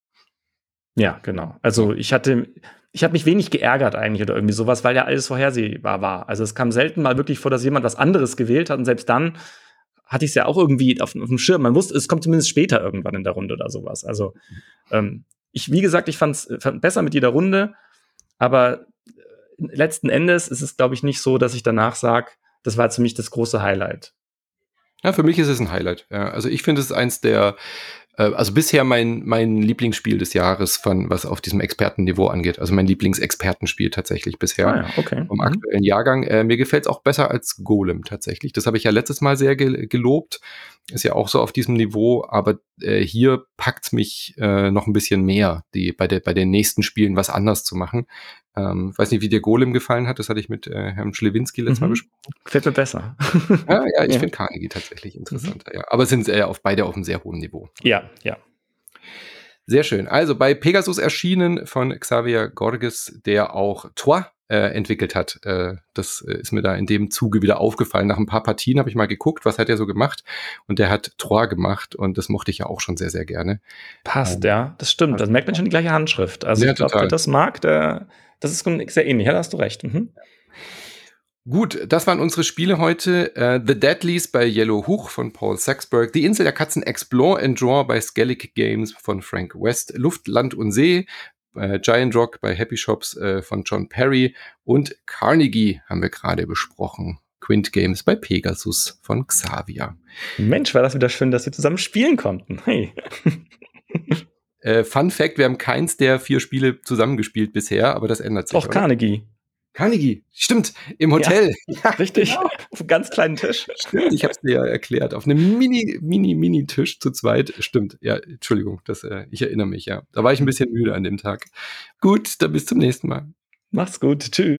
Ja, genau. Also ich hatte, ich habe mich wenig geärgert eigentlich oder irgendwie sowas, weil ja alles vorhersehbar war. Also es kam selten mal wirklich vor, dass jemand was anderes gewählt hat und selbst dann hatte ich es ja auch irgendwie auf, auf, dem Schirm. Man wusste, es kommt zumindest später irgendwann in der Runde oder sowas. Also ähm, ich, wie gesagt, ich fand es besser mit jeder Runde, aber äh, letzten Endes ist es, glaube ich, nicht so, dass ich danach sage, das war für mich das große Highlight. Ja, für mich ist es ein Highlight. Ja. Also ich finde es eins der äh, also bisher mein, mein Lieblingsspiel des Jahres, von, was auf diesem Expertenniveau angeht. Also mein Lieblingsexpertenspiel tatsächlich bisher ah ja, okay. vom mhm. aktuellen Jahrgang. Äh, mir gefällt es auch besser als Golem tatsächlich. Das habe ich ja letztes Mal sehr ge gelobt. Ist ja auch so auf diesem Niveau, aber äh, hier packt mich äh, noch ein bisschen mehr, die bei, der, bei den nächsten Spielen was anders zu machen. Ähm, weiß nicht, wie dir Golem gefallen hat, das hatte ich mit äh, Herrn Schlewinski letztes mhm. Mal besprochen. Gefällt mir besser. ja, ja, ich ja. finde Carnegie tatsächlich interessanter, mhm. ja. Aber sind äh, auf beide auf einem sehr hohen Niveau. Ja, ja. Sehr schön. Also bei Pegasus erschienen von Xavier Gorges, der auch Toi äh, entwickelt hat. Äh, das äh, ist mir da in dem Zuge wieder aufgefallen. Nach ein paar Partien habe ich mal geguckt, was hat er so gemacht. Und der hat Trois gemacht und das mochte ich ja auch schon sehr, sehr gerne. Passt, ähm, ja, das stimmt. Das merkt man schon die gleiche Handschrift. Also ja, ich glaube, wer das mag, der, das ist sehr ähnlich. Ja, da hast du recht. Mhm. Gut, das waren unsere Spiele heute. Uh, The Deadlies bei Yellow Huch von Paul Saxberg, Die Insel der Katzen Explore and Draw bei Skellig Games von Frank West, Luft, Land und See äh, Giant Rock bei Happy Shops äh, von John Perry und Carnegie haben wir gerade besprochen. Quint Games bei Pegasus von Xavier. Mensch, war das wieder schön, dass wir zusammen spielen konnten. Hey. äh, Fun Fact: Wir haben keins der vier Spiele zusammengespielt bisher, aber das ändert sich. Auch Carnegie. Carnegie, stimmt, im Hotel. Ja, ja richtig, genau. auf einem ganz kleinen Tisch. Stimmt, ich habe es dir ja erklärt. Auf einem mini, mini, mini Tisch zu zweit. Stimmt, ja, Entschuldigung, das, äh, ich erinnere mich, ja. Da war ich ein bisschen müde an dem Tag. Gut, dann bis zum nächsten Mal. Mach's gut, tschüss.